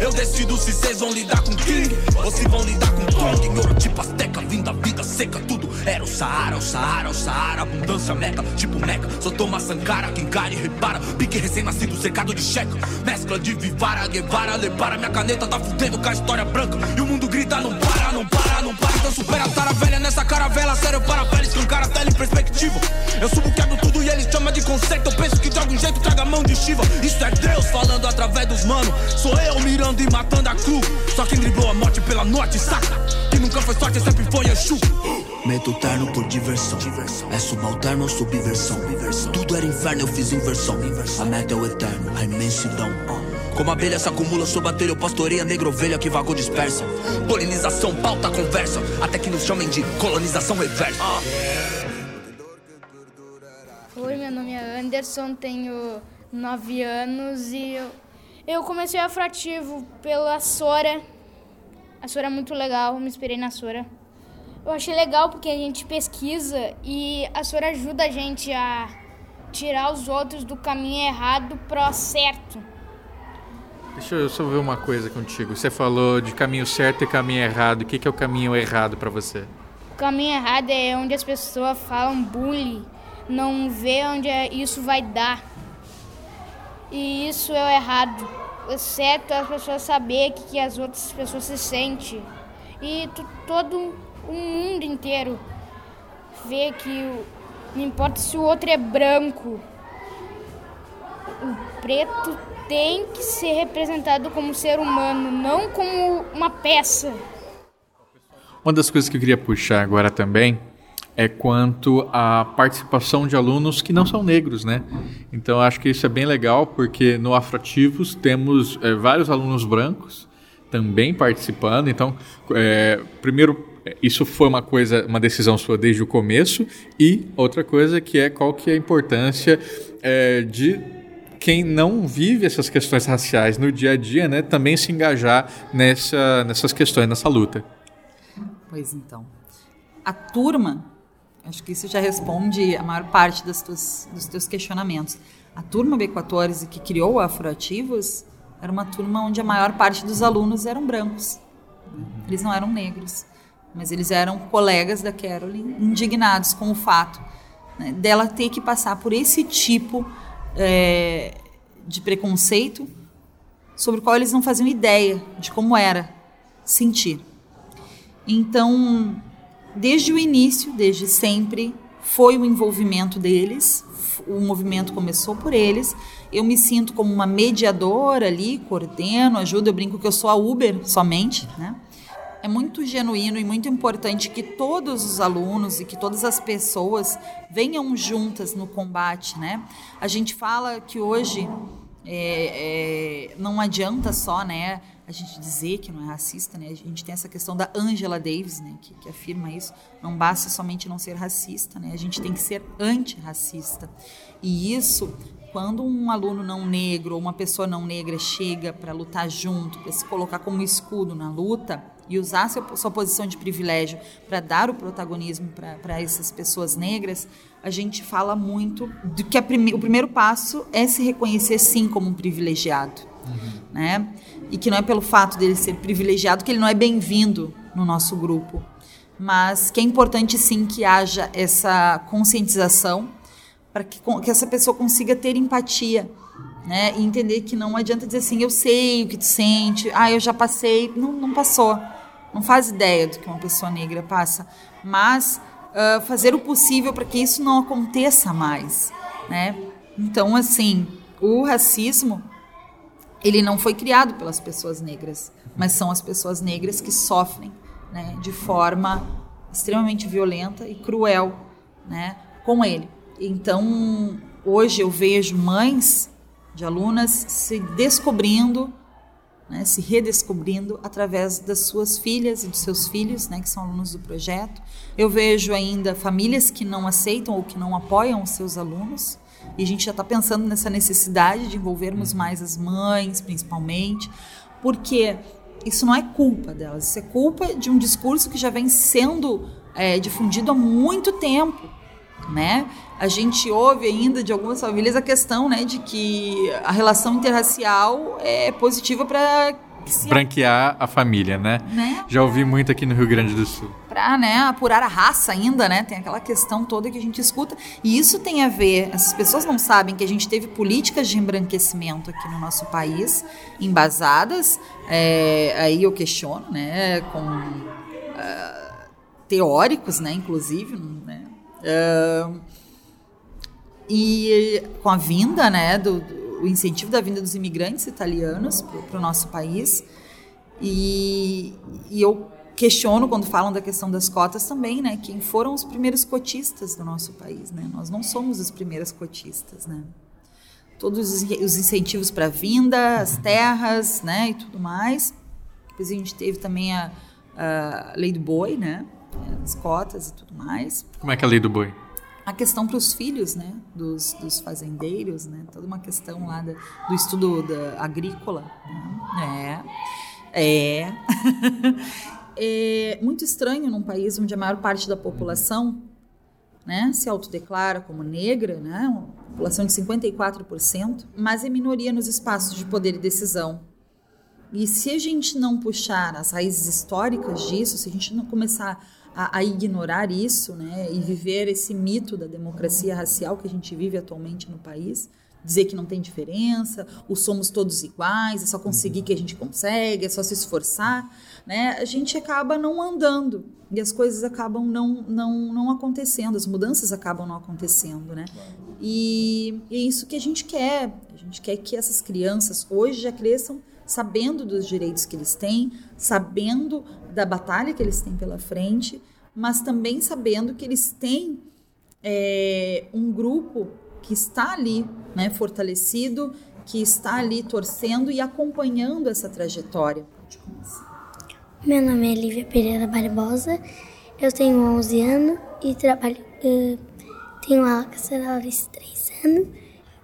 Eu decido se vocês vão lidar com King ou se vão lidar com Kong. Ouro tipo Azteca, vinda vida seca. Tudo era o Saara, o Saara, o Saara. Abundância meca, tipo meca. Só toma Sankara, quem cara e repara. Pique recém-nascido, secado de checa. Mescla de Vivara, Guevara, Lepara. Minha caneta tá fudendo com a história branca. E o mundo grita: não para, não para, não para. Então supera a tara velha nessa caravela. Sério, para velhos que um cara tela em perspectiva. Eu subo, quebro tudo e eles chamam de conceito. Eu penso que de algum jeito traga mão de Shiva. Isso é Deus falando através dos manos. Sou eu mirando e matando a cru. Só quem driblou a morte pela norte, saca? Que nunca foi sorte, sempre foi Exu. Meto terno por diversão. É subalterno ou subversão. Tudo era inferno, eu fiz inversão. A meta é o eterno, a imensidão. Como abelha se acumula sob a telha, eu pastoreia negra ovelha que vagou dispersa. Polinização, pauta, conversa. Até que nos chamem de colonização reversa. Oi, meu nome é Anderson, tenho 9 anos e eu, eu comecei afrativo pela Sora. A Sora é muito legal, me inspirei na Sora. Eu achei legal porque a gente pesquisa e a Sora ajuda a gente a tirar os outros do caminho errado pro certo. Deixa eu só ver uma coisa contigo. Você falou de caminho certo e caminho errado. O que, que é o caminho errado para você? O caminho errado é onde as pessoas falam bullying, não vê onde é, isso vai dar. E isso é o errado. Exceto as pessoas saber que, que as outras pessoas se sentem. E todo o mundo inteiro vê que não importa se o outro é branco, o preto tem que ser representado como ser humano, não como uma peça. Uma das coisas que eu queria puxar agora também é quanto à participação de alunos que não são negros, né? Então acho que isso é bem legal porque no Afroativos temos eh, vários alunos brancos também participando. Então, eh, primeiro isso foi uma coisa, uma decisão sua desde o começo e outra coisa que é qual que é a importância eh, de quem não vive essas questões raciais no dia a dia, né, também se engajar nessa, nessas questões, nessa luta. Pois então. A turma, acho que isso já responde a maior parte das tuas, dos teus questionamentos. A turma B14 que criou o Afroativos era uma turma onde a maior parte dos alunos eram brancos. né? Eles não eram negros, mas eles eram colegas da Caroline, indignados com o fato né, dela ter que passar por esse tipo é, de preconceito sobre o qual eles não faziam ideia de como era sentir. Então, desde o início, desde sempre, foi o envolvimento deles, o movimento começou por eles. Eu me sinto como uma mediadora ali, coordeno, ajudo, eu brinco que eu sou a Uber somente, né? É muito genuíno e muito importante que todos os alunos e que todas as pessoas venham juntas no combate, né? A gente fala que hoje é, é, não adianta só, né, a gente dizer que não é racista, né? A gente tem essa questão da Angela Davis, né, que, que afirma isso. Não basta somente não ser racista, né? A gente tem que ser antirracista. E isso, quando um aluno não negro ou uma pessoa não negra chega para lutar junto, para se colocar como escudo na luta e usar seu, sua posição de privilégio para dar o protagonismo para essas pessoas negras, a gente fala muito do que a prime, o primeiro passo é se reconhecer sim como um privilegiado, né? E que não é pelo fato dele ser privilegiado que ele não é bem-vindo no nosso grupo, mas que é importante sim que haja essa conscientização para que, que essa pessoa consiga ter empatia, né? E entender que não adianta dizer assim, eu sei o que tu sente, ah, eu já passei, não, não passou, não faz ideia do que uma pessoa negra passa, mas uh, fazer o possível para que isso não aconteça mais, né? Então, assim, o racismo ele não foi criado pelas pessoas negras, mas são as pessoas negras que sofrem, né, de forma extremamente violenta e cruel, né, com ele. Então, hoje eu vejo mães de alunas se descobrindo, né, se redescobrindo através das suas filhas e dos seus filhos, né, que são alunos do projeto. Eu vejo ainda famílias que não aceitam ou que não apoiam os seus alunos. E a gente já está pensando nessa necessidade de envolvermos mais as mães, principalmente, porque isso não é culpa delas, isso é culpa de um discurso que já vem sendo é, difundido há muito tempo né? A gente ouve ainda de algumas famílias a questão, né, de que a relação interracial é positiva para branquear a família, né? Né? Já ouvi muito aqui no Rio Grande do Sul. Para, né, apurar a raça ainda, né? Tem aquela questão toda que a gente escuta. E isso tem a ver, essas pessoas não sabem que a gente teve políticas de embranquecimento aqui no nosso país, embasadas, é, aí eu questiono, né, com uh, teóricos, né, inclusive, né? Uh, e com a vinda, né, do, do, o incentivo da vinda dos imigrantes italianos para o nosso país, e, e, eu questiono quando falam da questão das cotas também, né, quem foram os primeiros cotistas do nosso país, né? Nós não somos as primeiras cotistas, né? Todos os, os incentivos para a vinda, as terras, né, e tudo mais. Depois a gente teve também a, a lei do boi, né? as cotas e tudo mais. Como é que é a lei do boi? A questão para os filhos, né, dos, dos, fazendeiros, né, toda uma questão lá da, do estudo da agrícola, né? é, é. é muito estranho num país onde a maior parte da população, né, se autodeclara como negra, né, uma população de 54%, mas é minoria nos espaços de poder e decisão. E se a gente não puxar as raízes históricas disso, se a gente não começar a, a, ignorar isso, né, e viver esse mito da democracia racial que a gente vive atualmente no país, dizer que não tem diferença, o somos todos iguais, é só conseguir que a gente consegue, é só se esforçar, né? A gente acaba não andando e as coisas acabam não, não, não acontecendo, as mudanças acabam não acontecendo, né? E, e é isso que a gente quer. A gente quer que essas crianças hoje já cresçam sabendo dos direitos que eles têm, sabendo da batalha que eles têm pela frente, mas também sabendo que eles têm é, um grupo que está ali, né, fortalecido, que está ali torcendo e acompanhando essa trajetória. Meu nome é Lívia Pereira Barbosa, eu tenho 11 anos e trabalho, uh, tenho aula com a senhora há 3 anos.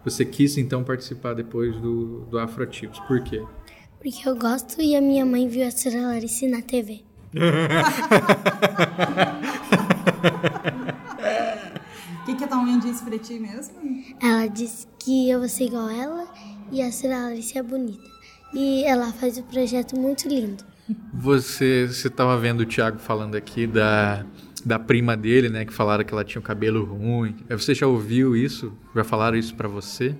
Você quis então participar depois do, do Afrotips, por quê? Porque eu gosto e a minha mãe viu a senhora Larissa na TV. O que, que a tua mãe disse pra ti mesmo? Ela disse que eu vou ser igual ela e a senhora Larissa é bonita. E ela faz um projeto muito lindo. Você estava vendo o Thiago falando aqui da, da prima dele, né? Que falaram que ela tinha o cabelo ruim. Você já ouviu isso? Já falaram isso para você?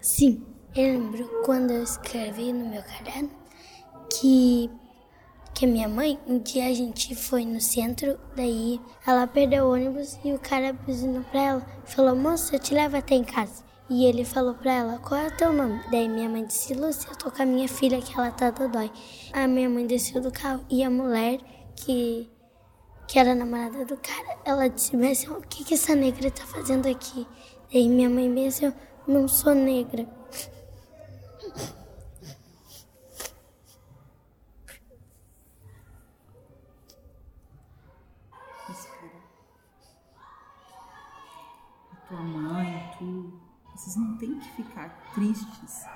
Sim. Eu lembro quando eu escrevi no meu caderno que que minha mãe, um dia a gente foi no centro, daí ela perdeu o ônibus e o cara buzinou pra ela, falou, moça, eu te levo até em casa. E ele falou pra ela, qual é o teu nome? Daí minha mãe disse, Lúcia, eu tô com a minha filha que ela tá dodói. A minha mãe desceu do carro e a mulher que, que era namorada do cara, ela disse, mas o que, que essa negra tá fazendo aqui? Daí minha mãe pensou, não sou negra. Tua mãe, tu, vocês não têm que ficar tristes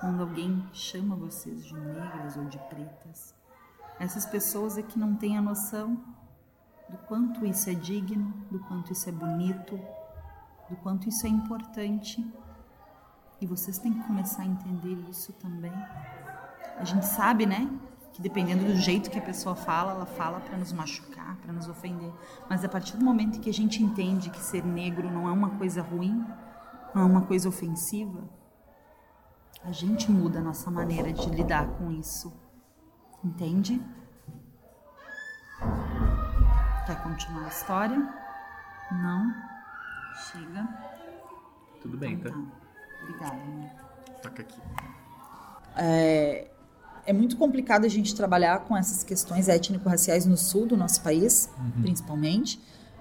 quando alguém chama vocês de negras ou de pretas. Essas pessoas é que não têm a noção do quanto isso é digno, do quanto isso é bonito, do quanto isso é importante. E vocês têm que começar a entender isso também. A gente sabe, né, que dependendo do jeito que a pessoa fala, ela fala para nos machucar, para nos ofender. Mas a partir do momento que a gente entende que ser negro não é uma coisa ruim, não é uma coisa ofensiva, a gente muda a nossa maneira de lidar com isso. Entende? Quer continuar a história? Não? Chega. Tudo bem, então, tá? tá? Obrigada. Toca aqui. É, é muito complicado a gente trabalhar com essas questões étnico-raciais no sul do nosso país, uhum. principalmente,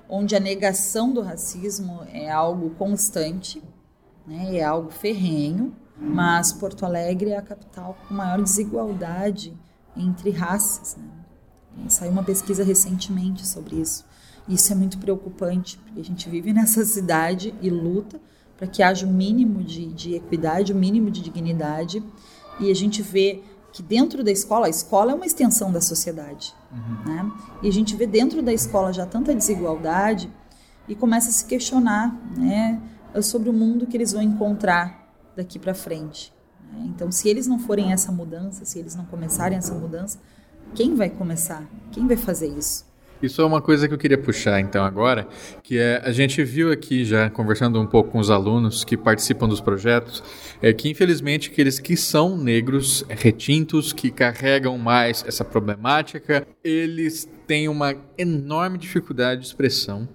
onde a negação do racismo é algo constante, né, é algo ferrenho, mas Porto Alegre é a capital com maior desigualdade entre raças. Né? Saiu uma pesquisa recentemente sobre isso. Isso é muito preocupante, porque a gente vive nessa cidade e luta para que haja o um mínimo de, de equidade, o um mínimo de dignidade, e a gente vê que dentro da escola, a escola é uma extensão da sociedade, uhum. né? E a gente vê dentro da escola já tanta desigualdade e começa a se questionar, né, sobre o mundo que eles vão encontrar daqui para frente. Né? Então, se eles não forem essa mudança, se eles não começarem essa mudança, quem vai começar? Quem vai fazer isso? Isso é uma coisa que eu queria puxar então agora, que é a gente viu aqui já conversando um pouco com os alunos que participam dos projetos, é que infelizmente aqueles que são negros retintos, que carregam mais essa problemática, eles têm uma enorme dificuldade de expressão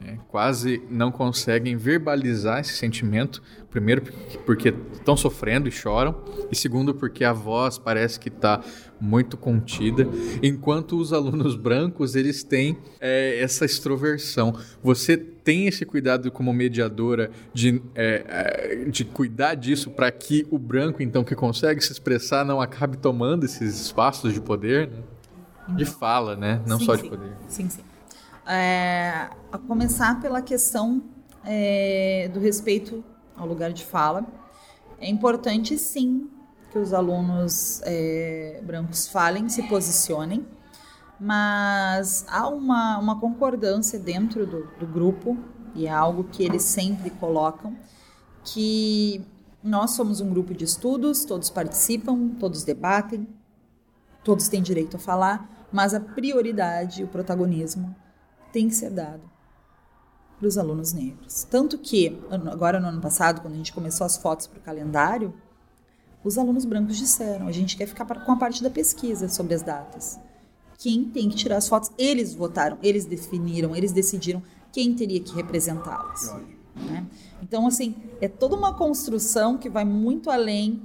né? quase não conseguem verbalizar esse sentimento. Primeiro, porque estão sofrendo e choram, e segundo, porque a voz parece que está muito contida, enquanto os alunos brancos eles têm é, essa extroversão. Você tem esse cuidado como mediadora de, é, é de cuidar disso para que o branco, então, que consegue se expressar, não acabe tomando esses espaços de poder, né? de fala, né? Não sim, só sim. de poder. Sim, sim é, a começar pela questão é, do respeito ao lugar de fala. É importante, sim, que os alunos é, brancos falem, se posicionem, mas há uma, uma concordância dentro do, do grupo, e é algo que eles sempre colocam, que nós somos um grupo de estudos, todos participam, todos debatem, todos têm direito a falar, mas a prioridade, o protagonismo tem que ser dado para os alunos negros. Tanto que, agora no ano passado, quando a gente começou as fotos para o calendário, os alunos brancos disseram: a gente quer ficar com a parte da pesquisa sobre as datas. Quem tem que tirar as fotos? Eles votaram, eles definiram, eles decidiram quem teria que representá-los. Né? Então, assim, é toda uma construção que vai muito além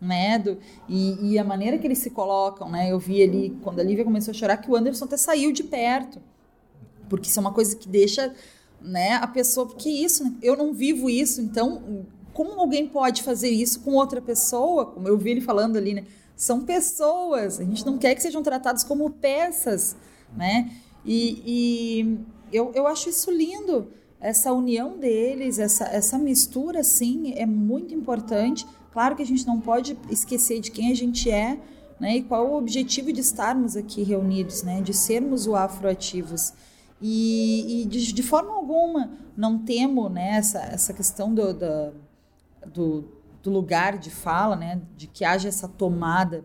né? Do, e, e, a maneira que eles se colocam, né? Eu vi ali, quando a Lívia começou a chorar, que o Anderson até saiu de perto. Porque isso é uma coisa que deixa né, a pessoa. Porque isso, né? eu não vivo isso, então como alguém pode fazer isso com outra pessoa? Como eu vi ele falando ali, né? São pessoas, a gente não quer que sejam tratados como peças, né? E, e eu, eu acho isso lindo, essa união deles, essa, essa mistura, sim, é muito importante. Claro que a gente não pode esquecer de quem a gente é, né? E qual o objetivo de estarmos aqui reunidos, né? De sermos o afroativos. E, e de, de, forma alguma não temo né, essa, essa questão do, do, do, do lugar de fala, né, de que haja essa tomada.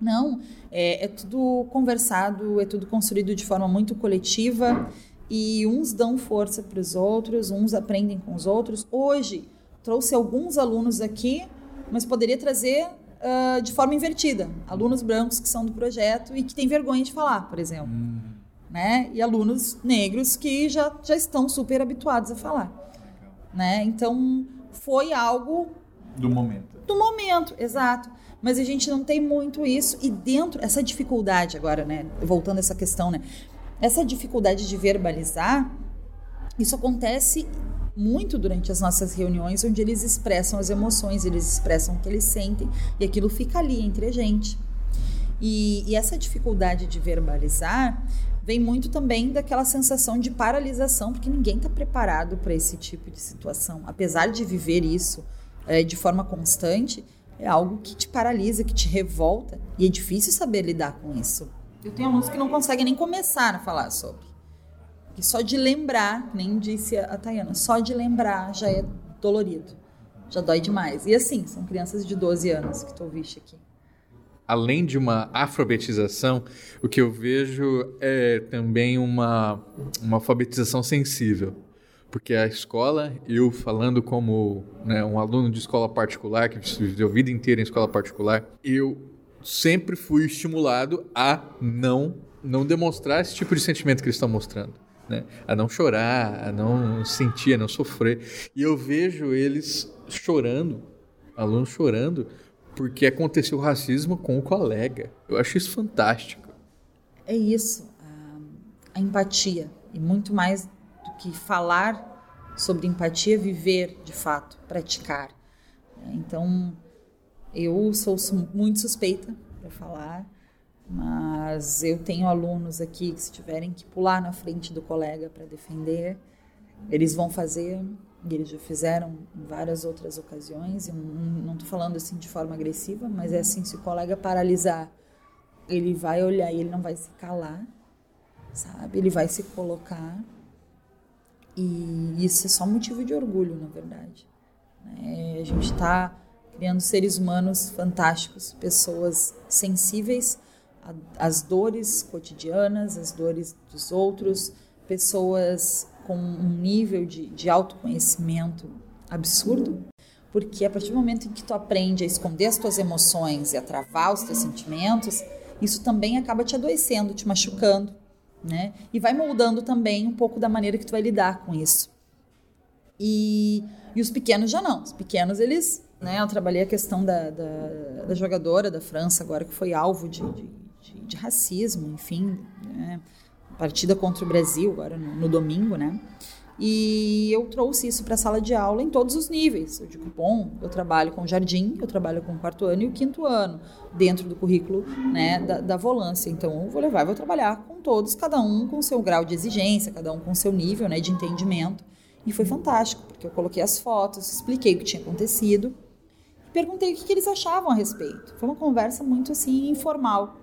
Não, é, é tudo conversado, é tudo construído de forma muito coletiva e uns dão força para os outros, uns aprendem com os outros. Hoje, trouxe alguns alunos aqui, mas poderia trazer uh, de forma invertida. Alunos brancos que são do projeto e que têm vergonha de falar, por exemplo. Uhum. Né? E alunos negros que já, já estão super habituados a falar. Né? Então, foi algo do momento. Do momento, exato. Mas a gente não tem muito isso e dentro essa dificuldade agora, né? Voltando a essa questão, né? Essa dificuldade de verbalizar, isso acontece muito durante as nossas reuniões, onde eles expressam as emoções, eles expressam o que eles sentem e aquilo fica ali entre a gente. E, e essa dificuldade de verbalizar vem muito também daquela sensação de paralisação, porque ninguém está preparado para esse tipo de situação. Apesar de viver isso é, de forma constante, é algo que te paralisa, que te revolta, e é difícil saber lidar com isso. Eu tenho alunos que não conseguem nem começar a falar sobre. Que só de lembrar, nem disse a Tayana, só de lembrar já é dolorido. Já dói demais. E assim, são crianças de 12 anos que tu ouviste aqui além de uma alfabetização, o que eu vejo é também uma, uma alfabetização sensível. Porque a escola, eu falando como né, um aluno de escola particular, que viveu a vida inteira em escola particular, eu sempre fui estimulado a não, não demonstrar esse tipo de sentimento que eles estão mostrando. Né? A não chorar, a não sentir, a não sofrer. E eu vejo eles chorando, alunos chorando, porque aconteceu racismo com o colega. Eu acho isso fantástico. É isso, a, a empatia. E muito mais do que falar sobre empatia, viver de fato, praticar. Então, eu sou muito suspeita para falar, mas eu tenho alunos aqui que, se tiverem que pular na frente do colega para defender, eles vão fazer e eles já fizeram em várias outras ocasiões. Eu não estou falando assim de forma agressiva, mas é assim: se o colega paralisar, ele vai olhar e ele não vai se calar, sabe? Ele vai se colocar. E isso é só motivo de orgulho, na verdade. É, a gente está criando seres humanos fantásticos, pessoas sensíveis às dores cotidianas, às dores dos outros, pessoas com um nível de, de autoconhecimento absurdo, porque a partir do momento em que tu aprende a esconder as tuas emoções e a travar os teus sentimentos, isso também acaba te adoecendo, te machucando, né? E vai moldando também um pouco da maneira que tu vai lidar com isso. E, e os pequenos já não. Os pequenos, eles... Né, eu trabalhei a questão da, da, da jogadora da França agora, que foi alvo de, de, de, de racismo, enfim, né? Partida contra o Brasil, agora no, no domingo, né? E eu trouxe isso para a sala de aula em todos os níveis. Eu digo, bom, eu trabalho com jardim, eu trabalho com o quarto ano e o quinto ano, dentro do currículo né, da, da volância. Então, eu vou levar e vou trabalhar com todos, cada um com seu grau de exigência, cada um com seu nível né, de entendimento. E foi fantástico, porque eu coloquei as fotos, expliquei o que tinha acontecido, e perguntei o que, que eles achavam a respeito. Foi uma conversa muito assim informal.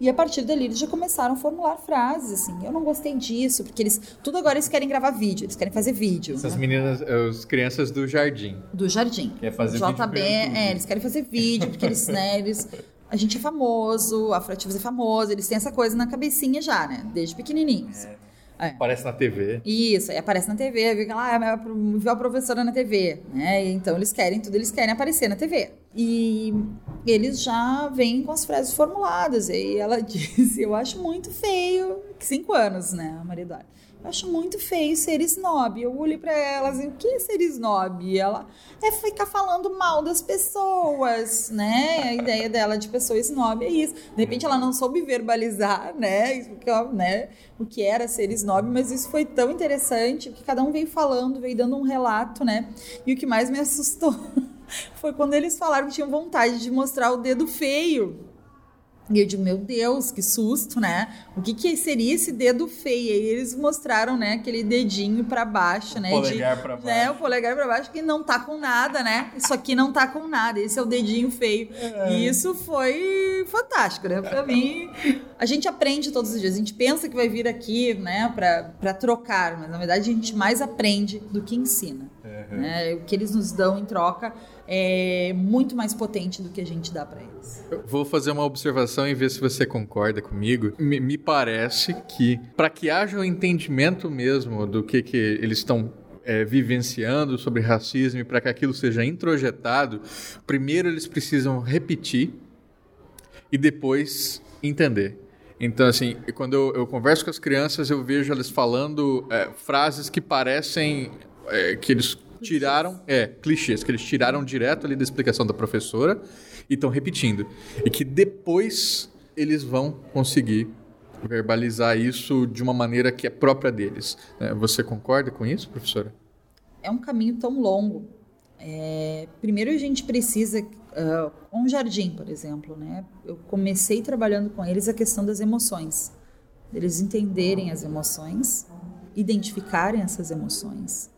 E a partir dali eles já começaram a formular frases, assim. Eu não gostei disso, porque eles. Tudo agora eles querem gravar vídeo, eles querem fazer vídeo. Essas né? meninas, as crianças do jardim. Do jardim. Quer fazer JB, vídeo. É, eles querem fazer vídeo, porque eles, né, eles. A gente é famoso, a Afroativos é famoso, eles têm essa coisa na cabecinha já, né? Desde pequenininhos. É. É. Aparece na TV. Isso, aí aparece na TV, viu, lá, ah, viu a professora na TV, né? Então eles querem tudo, eles querem aparecer na TV. E eles já vêm com as frases formuladas. E ela disse, eu acho muito feio, cinco anos, né, a Maria Eduarda. Eu acho muito feio ser snob. Eu olhei para ela assim, o que é ser snob? E ela é ficar falando mal das pessoas, né? A ideia dela de pessoa snob é isso. De repente ela não soube verbalizar, né? né? O que era ser snob, mas isso foi tão interessante que cada um veio falando, veio dando um relato, né? E o que mais me assustou foi quando eles falaram que tinham vontade de mostrar o dedo feio e eu digo, meu Deus, que susto, né? O que, que seria esse dedo feio? E eles mostraram, né, aquele dedinho para baixo, né? O polegar de, pra baixo. Né, o polegar para baixo que não tá com nada, né? Isso aqui não tá com nada. Esse é o dedinho feio. É. E isso foi fantástico, né? Pra mim, a gente aprende todos os dias. A gente pensa que vai vir aqui, né, para trocar, mas na verdade a gente mais aprende do que ensina. Uhum. Né? O que eles nos dão em troca é muito mais potente do que a gente dá para eles. Eu vou fazer uma observação e ver se você concorda comigo. Me, me parece que, para que haja um entendimento mesmo do que, que eles estão é, vivenciando sobre racismo e para que aquilo seja introjetado, primeiro eles precisam repetir e depois entender. Então, assim, quando eu, eu, converso com as crianças, eu vejo elas falando é, frases que parecem é, que eles tiraram, é, clichês, que eles tiraram direto ali da explicação da professora e estão repetindo. E que depois eles vão conseguir verbalizar isso de uma maneira que é própria deles. Né? Você concorda com isso, professora? É um caminho tão longo. É, primeiro a gente precisa, uh, um jardim, por exemplo, né? Eu comecei trabalhando com eles a questão das emoções, eles entenderem as emoções, identificarem essas emoções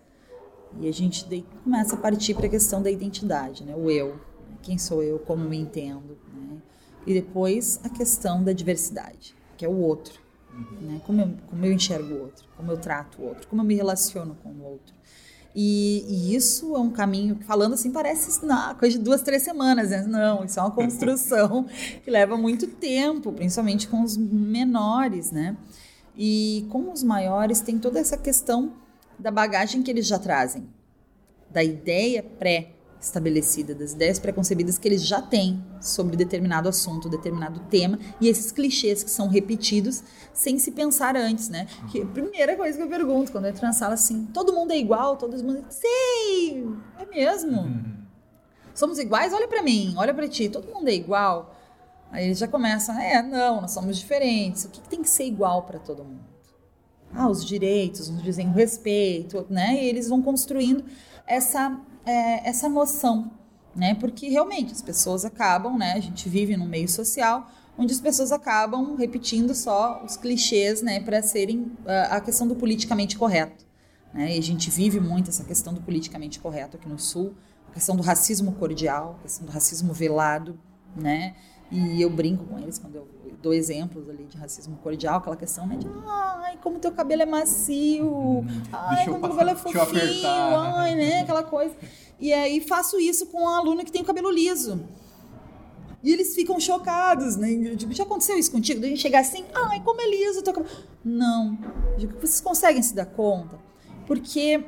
e a gente daí começa a partir para a questão da identidade, né? O eu, quem sou eu, como me entendo, né? E depois a questão da diversidade, que é o outro, né? Como eu, como eu enxergo o outro, como eu trato o outro, como eu me relaciono com o outro. E, e, isso é um caminho que, falando assim, parece não, coisa de duas, três semanas. Né? Não, isso é uma construção que leva muito tempo, principalmente com os menores, né? E com os maiores tem toda essa questão da bagagem que eles já trazem, da ideia pré-estabelecida, das ideias preconcebidas que eles já têm sobre determinado assunto, determinado tema, e esses clichês que são repetidos sem se pensar antes, né? Que a primeira coisa que eu pergunto quando eu entro na sala assim, todo mundo é igual, todo mundo, sei, é mesmo. Uhum. Somos iguais? Olha para mim, olha para ti, todo mundo é igual. Aí eles já começam, é, não, nós somos diferentes. O que, que tem que ser igual para todo mundo? Ah, os direitos, nos dizem o respeito, né? E eles vão construindo essa, é, essa noção, né? Porque realmente as pessoas acabam, né? A gente vive num meio social onde as pessoas acabam repetindo só os clichês, né? Para serem uh, a questão do politicamente correto. Né? E a gente vive muito essa questão do politicamente correto aqui no Sul, a questão do racismo cordial, a questão do racismo velado, né? E eu brinco com eles quando eu dou exemplos ali de racismo cordial, aquela questão né, de ai, como teu cabelo é macio, hum, ai, como teu cabelo é fofinho, apertar, ai, né, aquela coisa. E aí faço isso com um aluno que tem o cabelo liso. E eles ficam chocados, né? Tipo, já aconteceu isso contigo? Da gente chegar assim, ai, como é liso o teu cabelo. Não. Digo, vocês conseguem se dar conta? Porque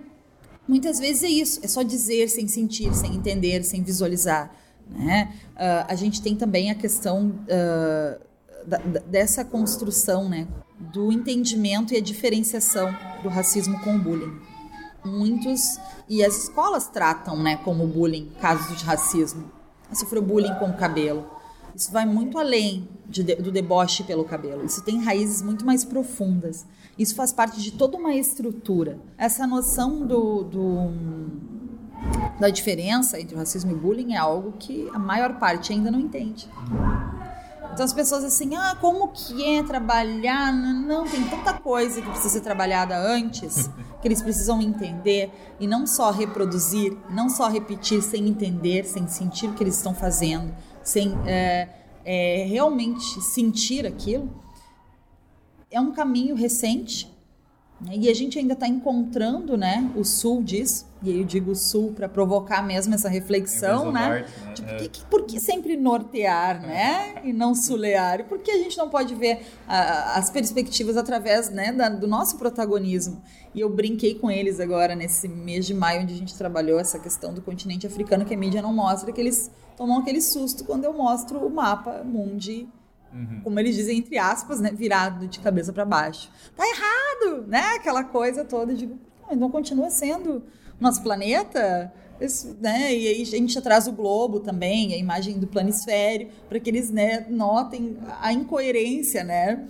muitas vezes é isso, é só dizer sem sentir, sem entender, sem visualizar. Né? Uh, a gente tem também a questão uh, da, dessa construção né, do entendimento e a diferenciação do racismo com o bullying. Muitos, e as escolas tratam né, como bullying casos de racismo. Sofreu bullying com o cabelo. Isso vai muito além de, do deboche pelo cabelo. Isso tem raízes muito mais profundas. Isso faz parte de toda uma estrutura. Essa noção do, do da diferença entre racismo e bullying é algo que a maior parte ainda não entende. Então as pessoas assim, ah, como que é trabalhar? Não, tem tanta coisa que precisa ser trabalhada antes, que eles precisam entender e não só reproduzir, não só repetir sem entender, sem sentir o que eles estão fazendo, sem é, é, realmente sentir aquilo. É um caminho recente, E a gente ainda está encontrando né, o sul disso, e aí eu digo sul para provocar mesmo essa reflexão, né? Norte, né? Por, É. que, por que sempre nortear, né? E não sulear? E por que a gente não pode ver as perspectivas através né, da- do nosso protagonismo? E eu brinquei com eles agora, nesse mês de maio, onde a gente trabalhou essa questão do continente africano, que a mídia não mostra, que eles tomam aquele susto quando eu mostro o mapa mundi como eles dizem, entre aspas, né, virado de cabeça para baixo. Tá errado, né? Aquela coisa toda. Eu digo, "Ah, então continua sendo nosso planeta. Né? E aí a gente traz o globo também, a imagem do planisfério, para que eles né, notem a incoerência, né?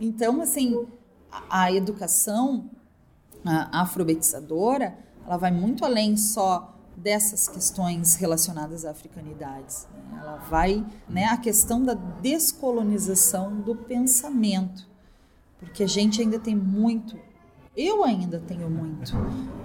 Então, assim, a, a educação afrobetizadora, ela vai muito além só dessas questões relacionadas à africanidades. né? Ela vai, né, a questão da descolonização do pensamento, porque a gente ainda tem muito, eu ainda tenho muito,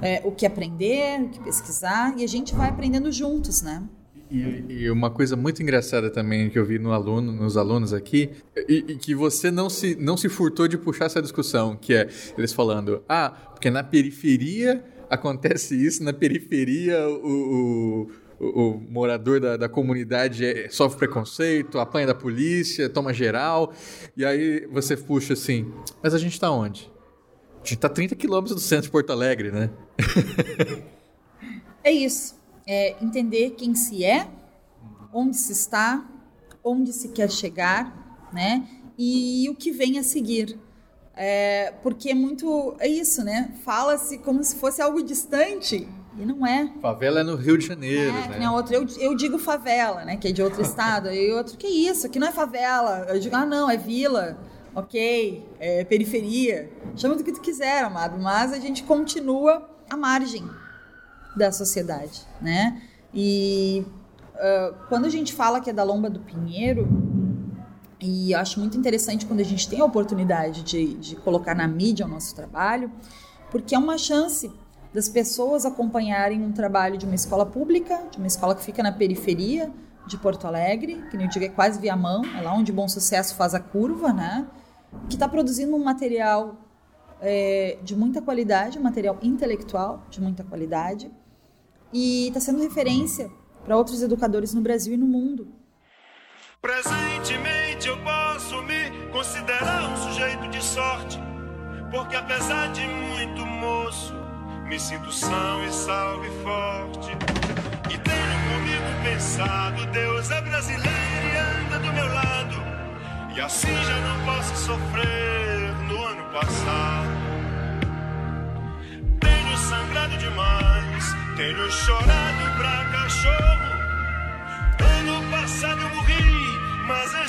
é, o que aprender, o que pesquisar, e a gente vai aprendendo juntos, né? E, e uma coisa muito engraçada também que eu vi no aluno, nos alunos aqui, e, e que você não se, não se furtou de puxar essa discussão, que é eles falando, ah, porque na periferia acontece isso, na periferia o, o, o- morador da, da comunidade é- sofre preconceito, apanha da polícia, toma geral, e aí você puxa assim, mas a gente tá onde? A gente tá 30 quilômetros do centro de Porto Alegre, né? É isso. É entender quem se é, onde se está, onde se quer chegar, né? E o que vem a seguir. É, porque é muito. É isso, né? Fala-se como se fosse algo distante. E não é. Favela é no Rio de Janeiro, É, né? outra. Eu, eu digo favela, né? Que é de outro estado. E outro, que isso? Aqui não é favela. Eu digo, ah, não, é vila. Ok, é periferia. Chama do que tu quiser, amado. Mas a gente continua à margem da sociedade, né? E ah, quando a gente fala que é da Lomba do Pinheiro, e acho muito interessante quando a gente tem a oportunidade de, de colocar na mídia o nosso trabalho, porque é uma chance das pessoas acompanharem um trabalho de uma escola pública, de uma escola que fica na periferia de Porto Alegre, que nem eu digo é quase via mão, é lá onde Bom Sucesso faz a curva, né? Que está produzindo um material é, de muita qualidade, um material intelectual de muita qualidade, e está sendo referência para outros educadores no Brasil e no mundo. Presentemente eu posso me considerar um sujeito de sorte, porque apesar de muito moço, me sinto são e salve forte. E tenho comigo pensado, Deus é brasileiro e anda do meu lado, e assim já não posso sofrer no ano passado. Tenho sangrado demais, tenho chorado pra cachorro.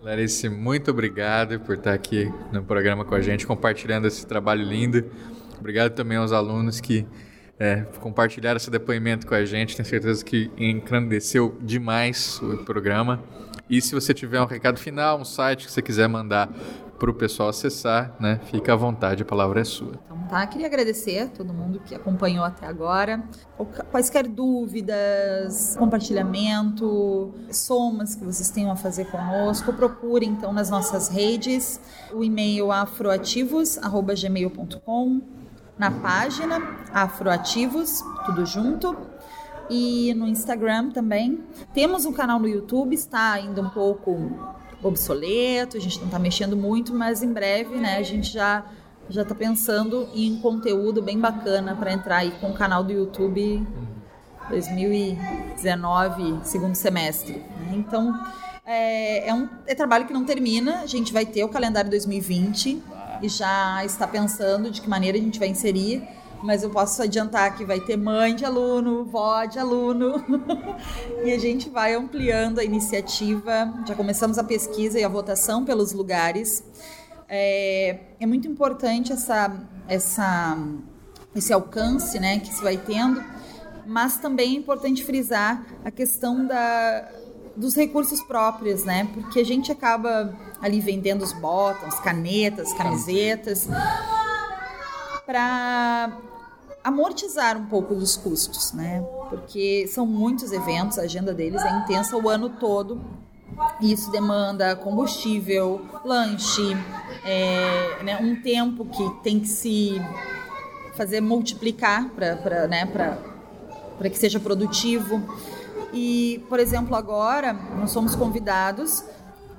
Clarice, muito obrigado por estar aqui no programa com a gente, compartilhando esse trabalho lindo. Obrigado também aos alunos que é, compartilharam esse depoimento com a gente. Tenho certeza que engrandeceu demais o programa. E se você tiver um recado final, um site que você quiser mandar para o pessoal acessar, né, fica à vontade, a palavra é sua. Então, tá? Queria agradecer a todo mundo que acompanhou até agora. Quaisquer dúvidas, compartilhamento, somas que vocês tenham a fazer conosco, procure então nas nossas redes o e-mail afroativos@gmail.com, na página Afroativos, tudo junto. E no Instagram também. Temos um canal no YouTube, está ainda um pouco obsoleto, a gente não está mexendo muito, mas em breve, né, a gente já já está pensando em conteúdo bem bacana para entrar aí com o canal do YouTube 2019, segundo semestre. né? Então, é, é um é trabalho que não termina, a gente vai ter o calendário 2020 e já está pensando de que maneira a gente vai inserir, mas eu posso adiantar que vai ter mãe de aluno, vó de aluno, e a gente vai ampliando a iniciativa. Já começamos a pesquisa e a votação pelos lugares. É, é muito importante essa, essa esse alcance, né, que se vai tendo, mas também é importante frisar a questão da, dos recursos próprios, né, porque a gente acaba ali vendendo os botões, canetas, camisetas, para amortizar um pouco dos custos, né? Porque são muitos eventos, a agenda deles é intensa o ano todo. E isso demanda combustível, lanche, é, né, um tempo que tem que se fazer multiplicar para né, que seja produtivo. E, por exemplo, agora nós somos convidados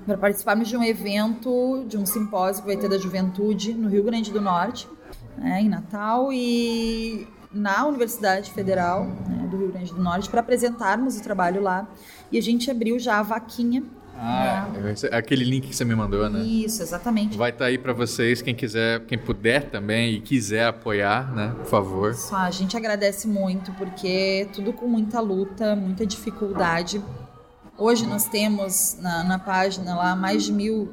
para participarmos de um evento, de um simpósio que vai ter da juventude no Rio Grande do Norte, né, em Natal, e na Universidade Federal né, do Rio Grande do Norte, para apresentarmos o trabalho lá. E a gente abriu já a vaquinha ah, é. aquele link que você me mandou, né? Isso, exatamente. Vai estar tá aí para vocês, quem quiser, quem puder também e quiser apoiar, né? Por favor. Isso, a gente agradece muito, porque tudo com muita luta, muita dificuldade. Hoje nós temos na, na página lá mais de mil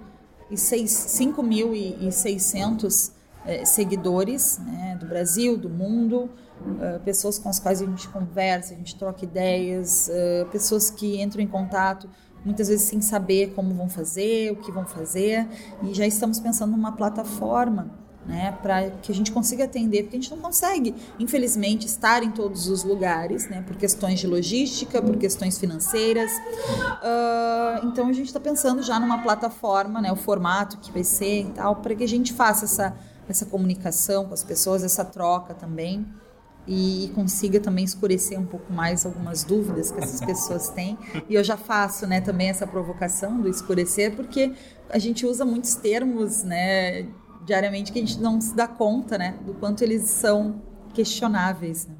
e seis, 5.600 é, seguidores né, do Brasil, do mundo, uh, pessoas com as quais a gente conversa, a gente troca ideias, uh, pessoas que entram em contato muitas vezes sem saber como vão fazer, o que vão fazer, e já estamos pensando numa plataforma né, para que a gente consiga atender, porque a gente não consegue, infelizmente, estar em todos os lugares, né, por questões de logística, por questões financeiras. Uh, então a gente está pensando já numa plataforma, né, o formato que vai ser e tal, para que a gente faça essa, essa comunicação com as pessoas, essa troca também e consiga também escurecer um pouco mais algumas dúvidas que essas pessoas têm. E eu já faço, né, também essa provocação do escurecer, porque a gente usa muitos termos, né, diariamente que a gente não se dá conta, né, do quanto eles são questionáveis. Né?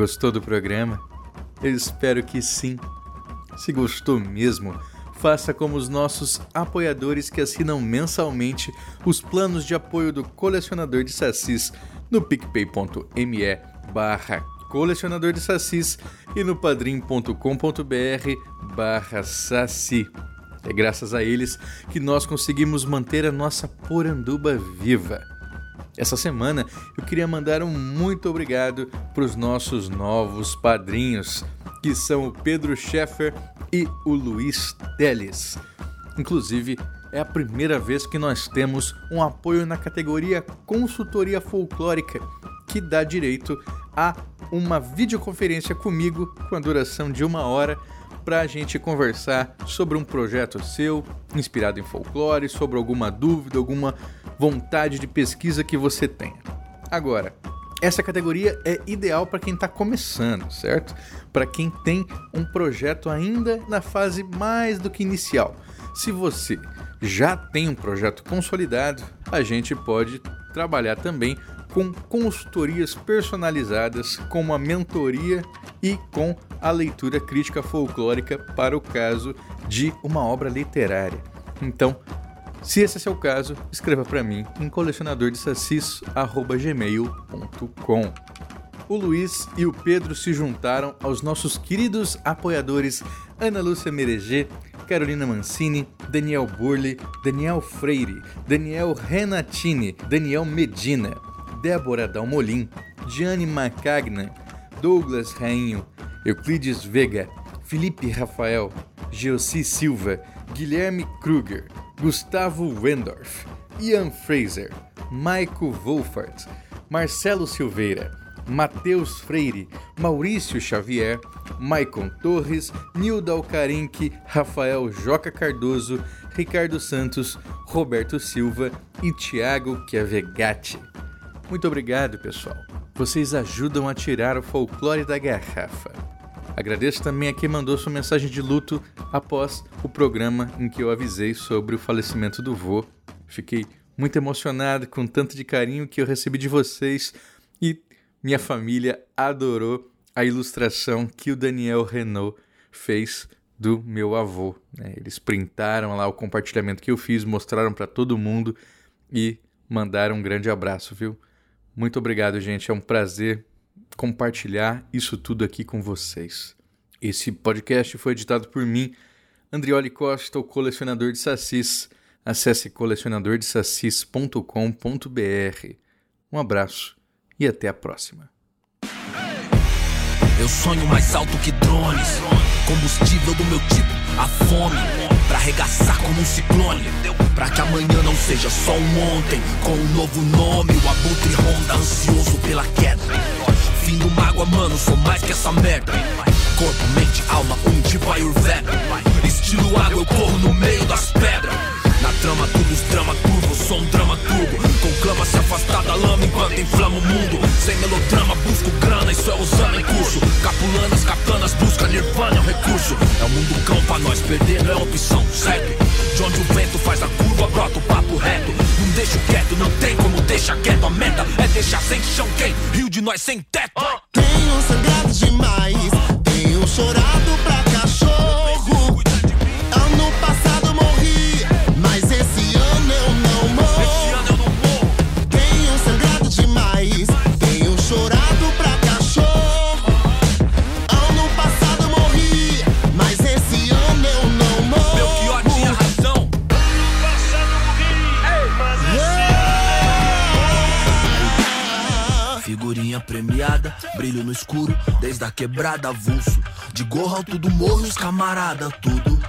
Gostou do programa? Eu espero que sim. Se gostou mesmo, faça como os nossos apoiadores que assinam mensalmente os planos de apoio do colecionador de sacis no picpay.me barra colecionador de sacis e no padrim.com.br barra saci. É graças a eles que nós conseguimos manter a nossa poranduba viva. Essa semana eu queria mandar um muito obrigado para os nossos novos padrinhos, que são o Pedro Scheffer e o Luiz Teles. Inclusive, é a primeira vez que nós temos um apoio na categoria Consultoria Folclórica, que dá direito a uma videoconferência comigo com a duração de uma hora para a gente conversar sobre um projeto seu, inspirado em folclore, sobre alguma dúvida, alguma vontade de pesquisa que você tenha. Agora, essa categoria é ideal para quem está começando, certo? Para quem tem um projeto ainda na fase mais do que inicial. Se você já tem um projeto consolidado, a gente pode trabalhar também com consultorias personalizadas, com uma mentoria e com a leitura crítica folclórica para o caso de uma obra literária. Então, se esse é seu caso, escreva para mim em colecionadordesacis@gmail.com. O Luiz e o Pedro se juntaram aos nossos queridos apoiadores Ana Lúcia Mereger, Carolina Mancini, Daniel Burli, Daniel Freire, Daniel Renatini, Daniel Medina, Débora Dalmolin, Gianni Macagna, Douglas Rainho, Euclides Vega, Felipe Rafael, Geossi Silva, Guilherme Kruger, Gustavo Wendorf, Ian Fraser, Maico Wolfart, Marcelo Silveira, Matheus Freire, Maurício Xavier, Maicon Torres, Nilda Alcarinque, Rafael Joca Cardoso, Ricardo Santos, Roberto Silva e Tiago Chiavegatti. Muito obrigado, pessoal. Vocês ajudam a tirar o folclore da garrafa. Agradeço também a quem mandou sua mensagem de luto após o programa em que eu avisei sobre o falecimento do vô. Fiquei muito emocionado com tanto de carinho que eu recebi de vocês e minha família adorou a ilustração que o Daniel Renault fez do meu avô. Né? Eles printaram lá o compartilhamento que eu fiz, mostraram para todo mundo e mandaram um grande abraço, viu? Muito obrigado, gente. É um prazer compartilhar isso tudo aqui com vocês. Esse podcast foi editado por mim, Andrioli Costa, o colecionador de sacis. Acesse colecionadordesacis.com.br. Um abraço e até a próxima. Eu sonho mais alto que drones. Combustível do meu tipo, a fome. Pra arregaçar como um ciclone. Pra que amanhã não seja só um ontem. Com um novo nome, o abutre ronda, ansioso pela queda. Fim do mágoa, mano, sou mais que essa merda. Corpo, mente, alma, um tipo Ayurveda. Estilo água, eu corro no meio das pedras. Na trama, tudo os drama turbo, sou um drama turbo. Conclama se afastar da lama enquanto inflama o mundo. Sem melodrama, busco grana, isso é usando em curso. Capulanas, katanas, busca nirvana, é um recurso. É o mundo cão pra nós, perder não é opção, certo? De onde o vento faz a curva, brota o papo reto. Deixo quieto, não tem como deixar quieto. A meta é deixar sem chão quem? Rio de nós sem teto. Tenho sangrado demais, tenho chorado brilho no escuro, desde a quebrada avulso. De gorro alto do morro, os camarada, tudo.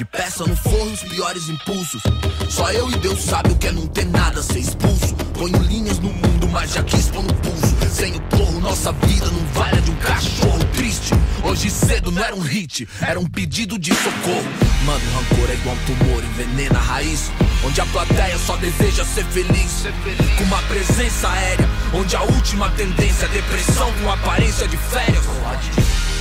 De peça no forro, os piores impulsos. Só eu e Deus sabe o que é não ter nada, ser expulso. Ponho linhas no mundo, mas já quis pôr no pulso. Sem o torro, nossa vida não vale a de um cachorro triste. Hoje cedo não era um hit, era um pedido de socorro. Mano, rancor é igual um tumor, envenena a raiz. Onde a plateia só deseja ser feliz. Com uma presença aérea, onde a última tendência é depressão com aparência de férias.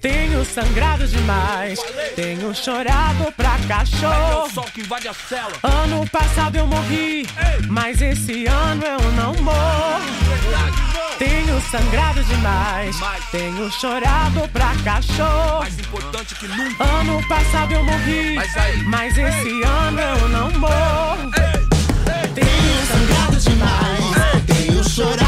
Tenho sangrado demais, tenho chorado pra cachorro. sol que invade a cela. Ano passado eu morri, mas esse ano eu não morro. Tenho sangrado demais, tenho chorado pra cachorro. Mais importante que nunca. Ano passado eu morri, Mas mas esse ano eu não morro. Tenho sangrado demais, tenho chorado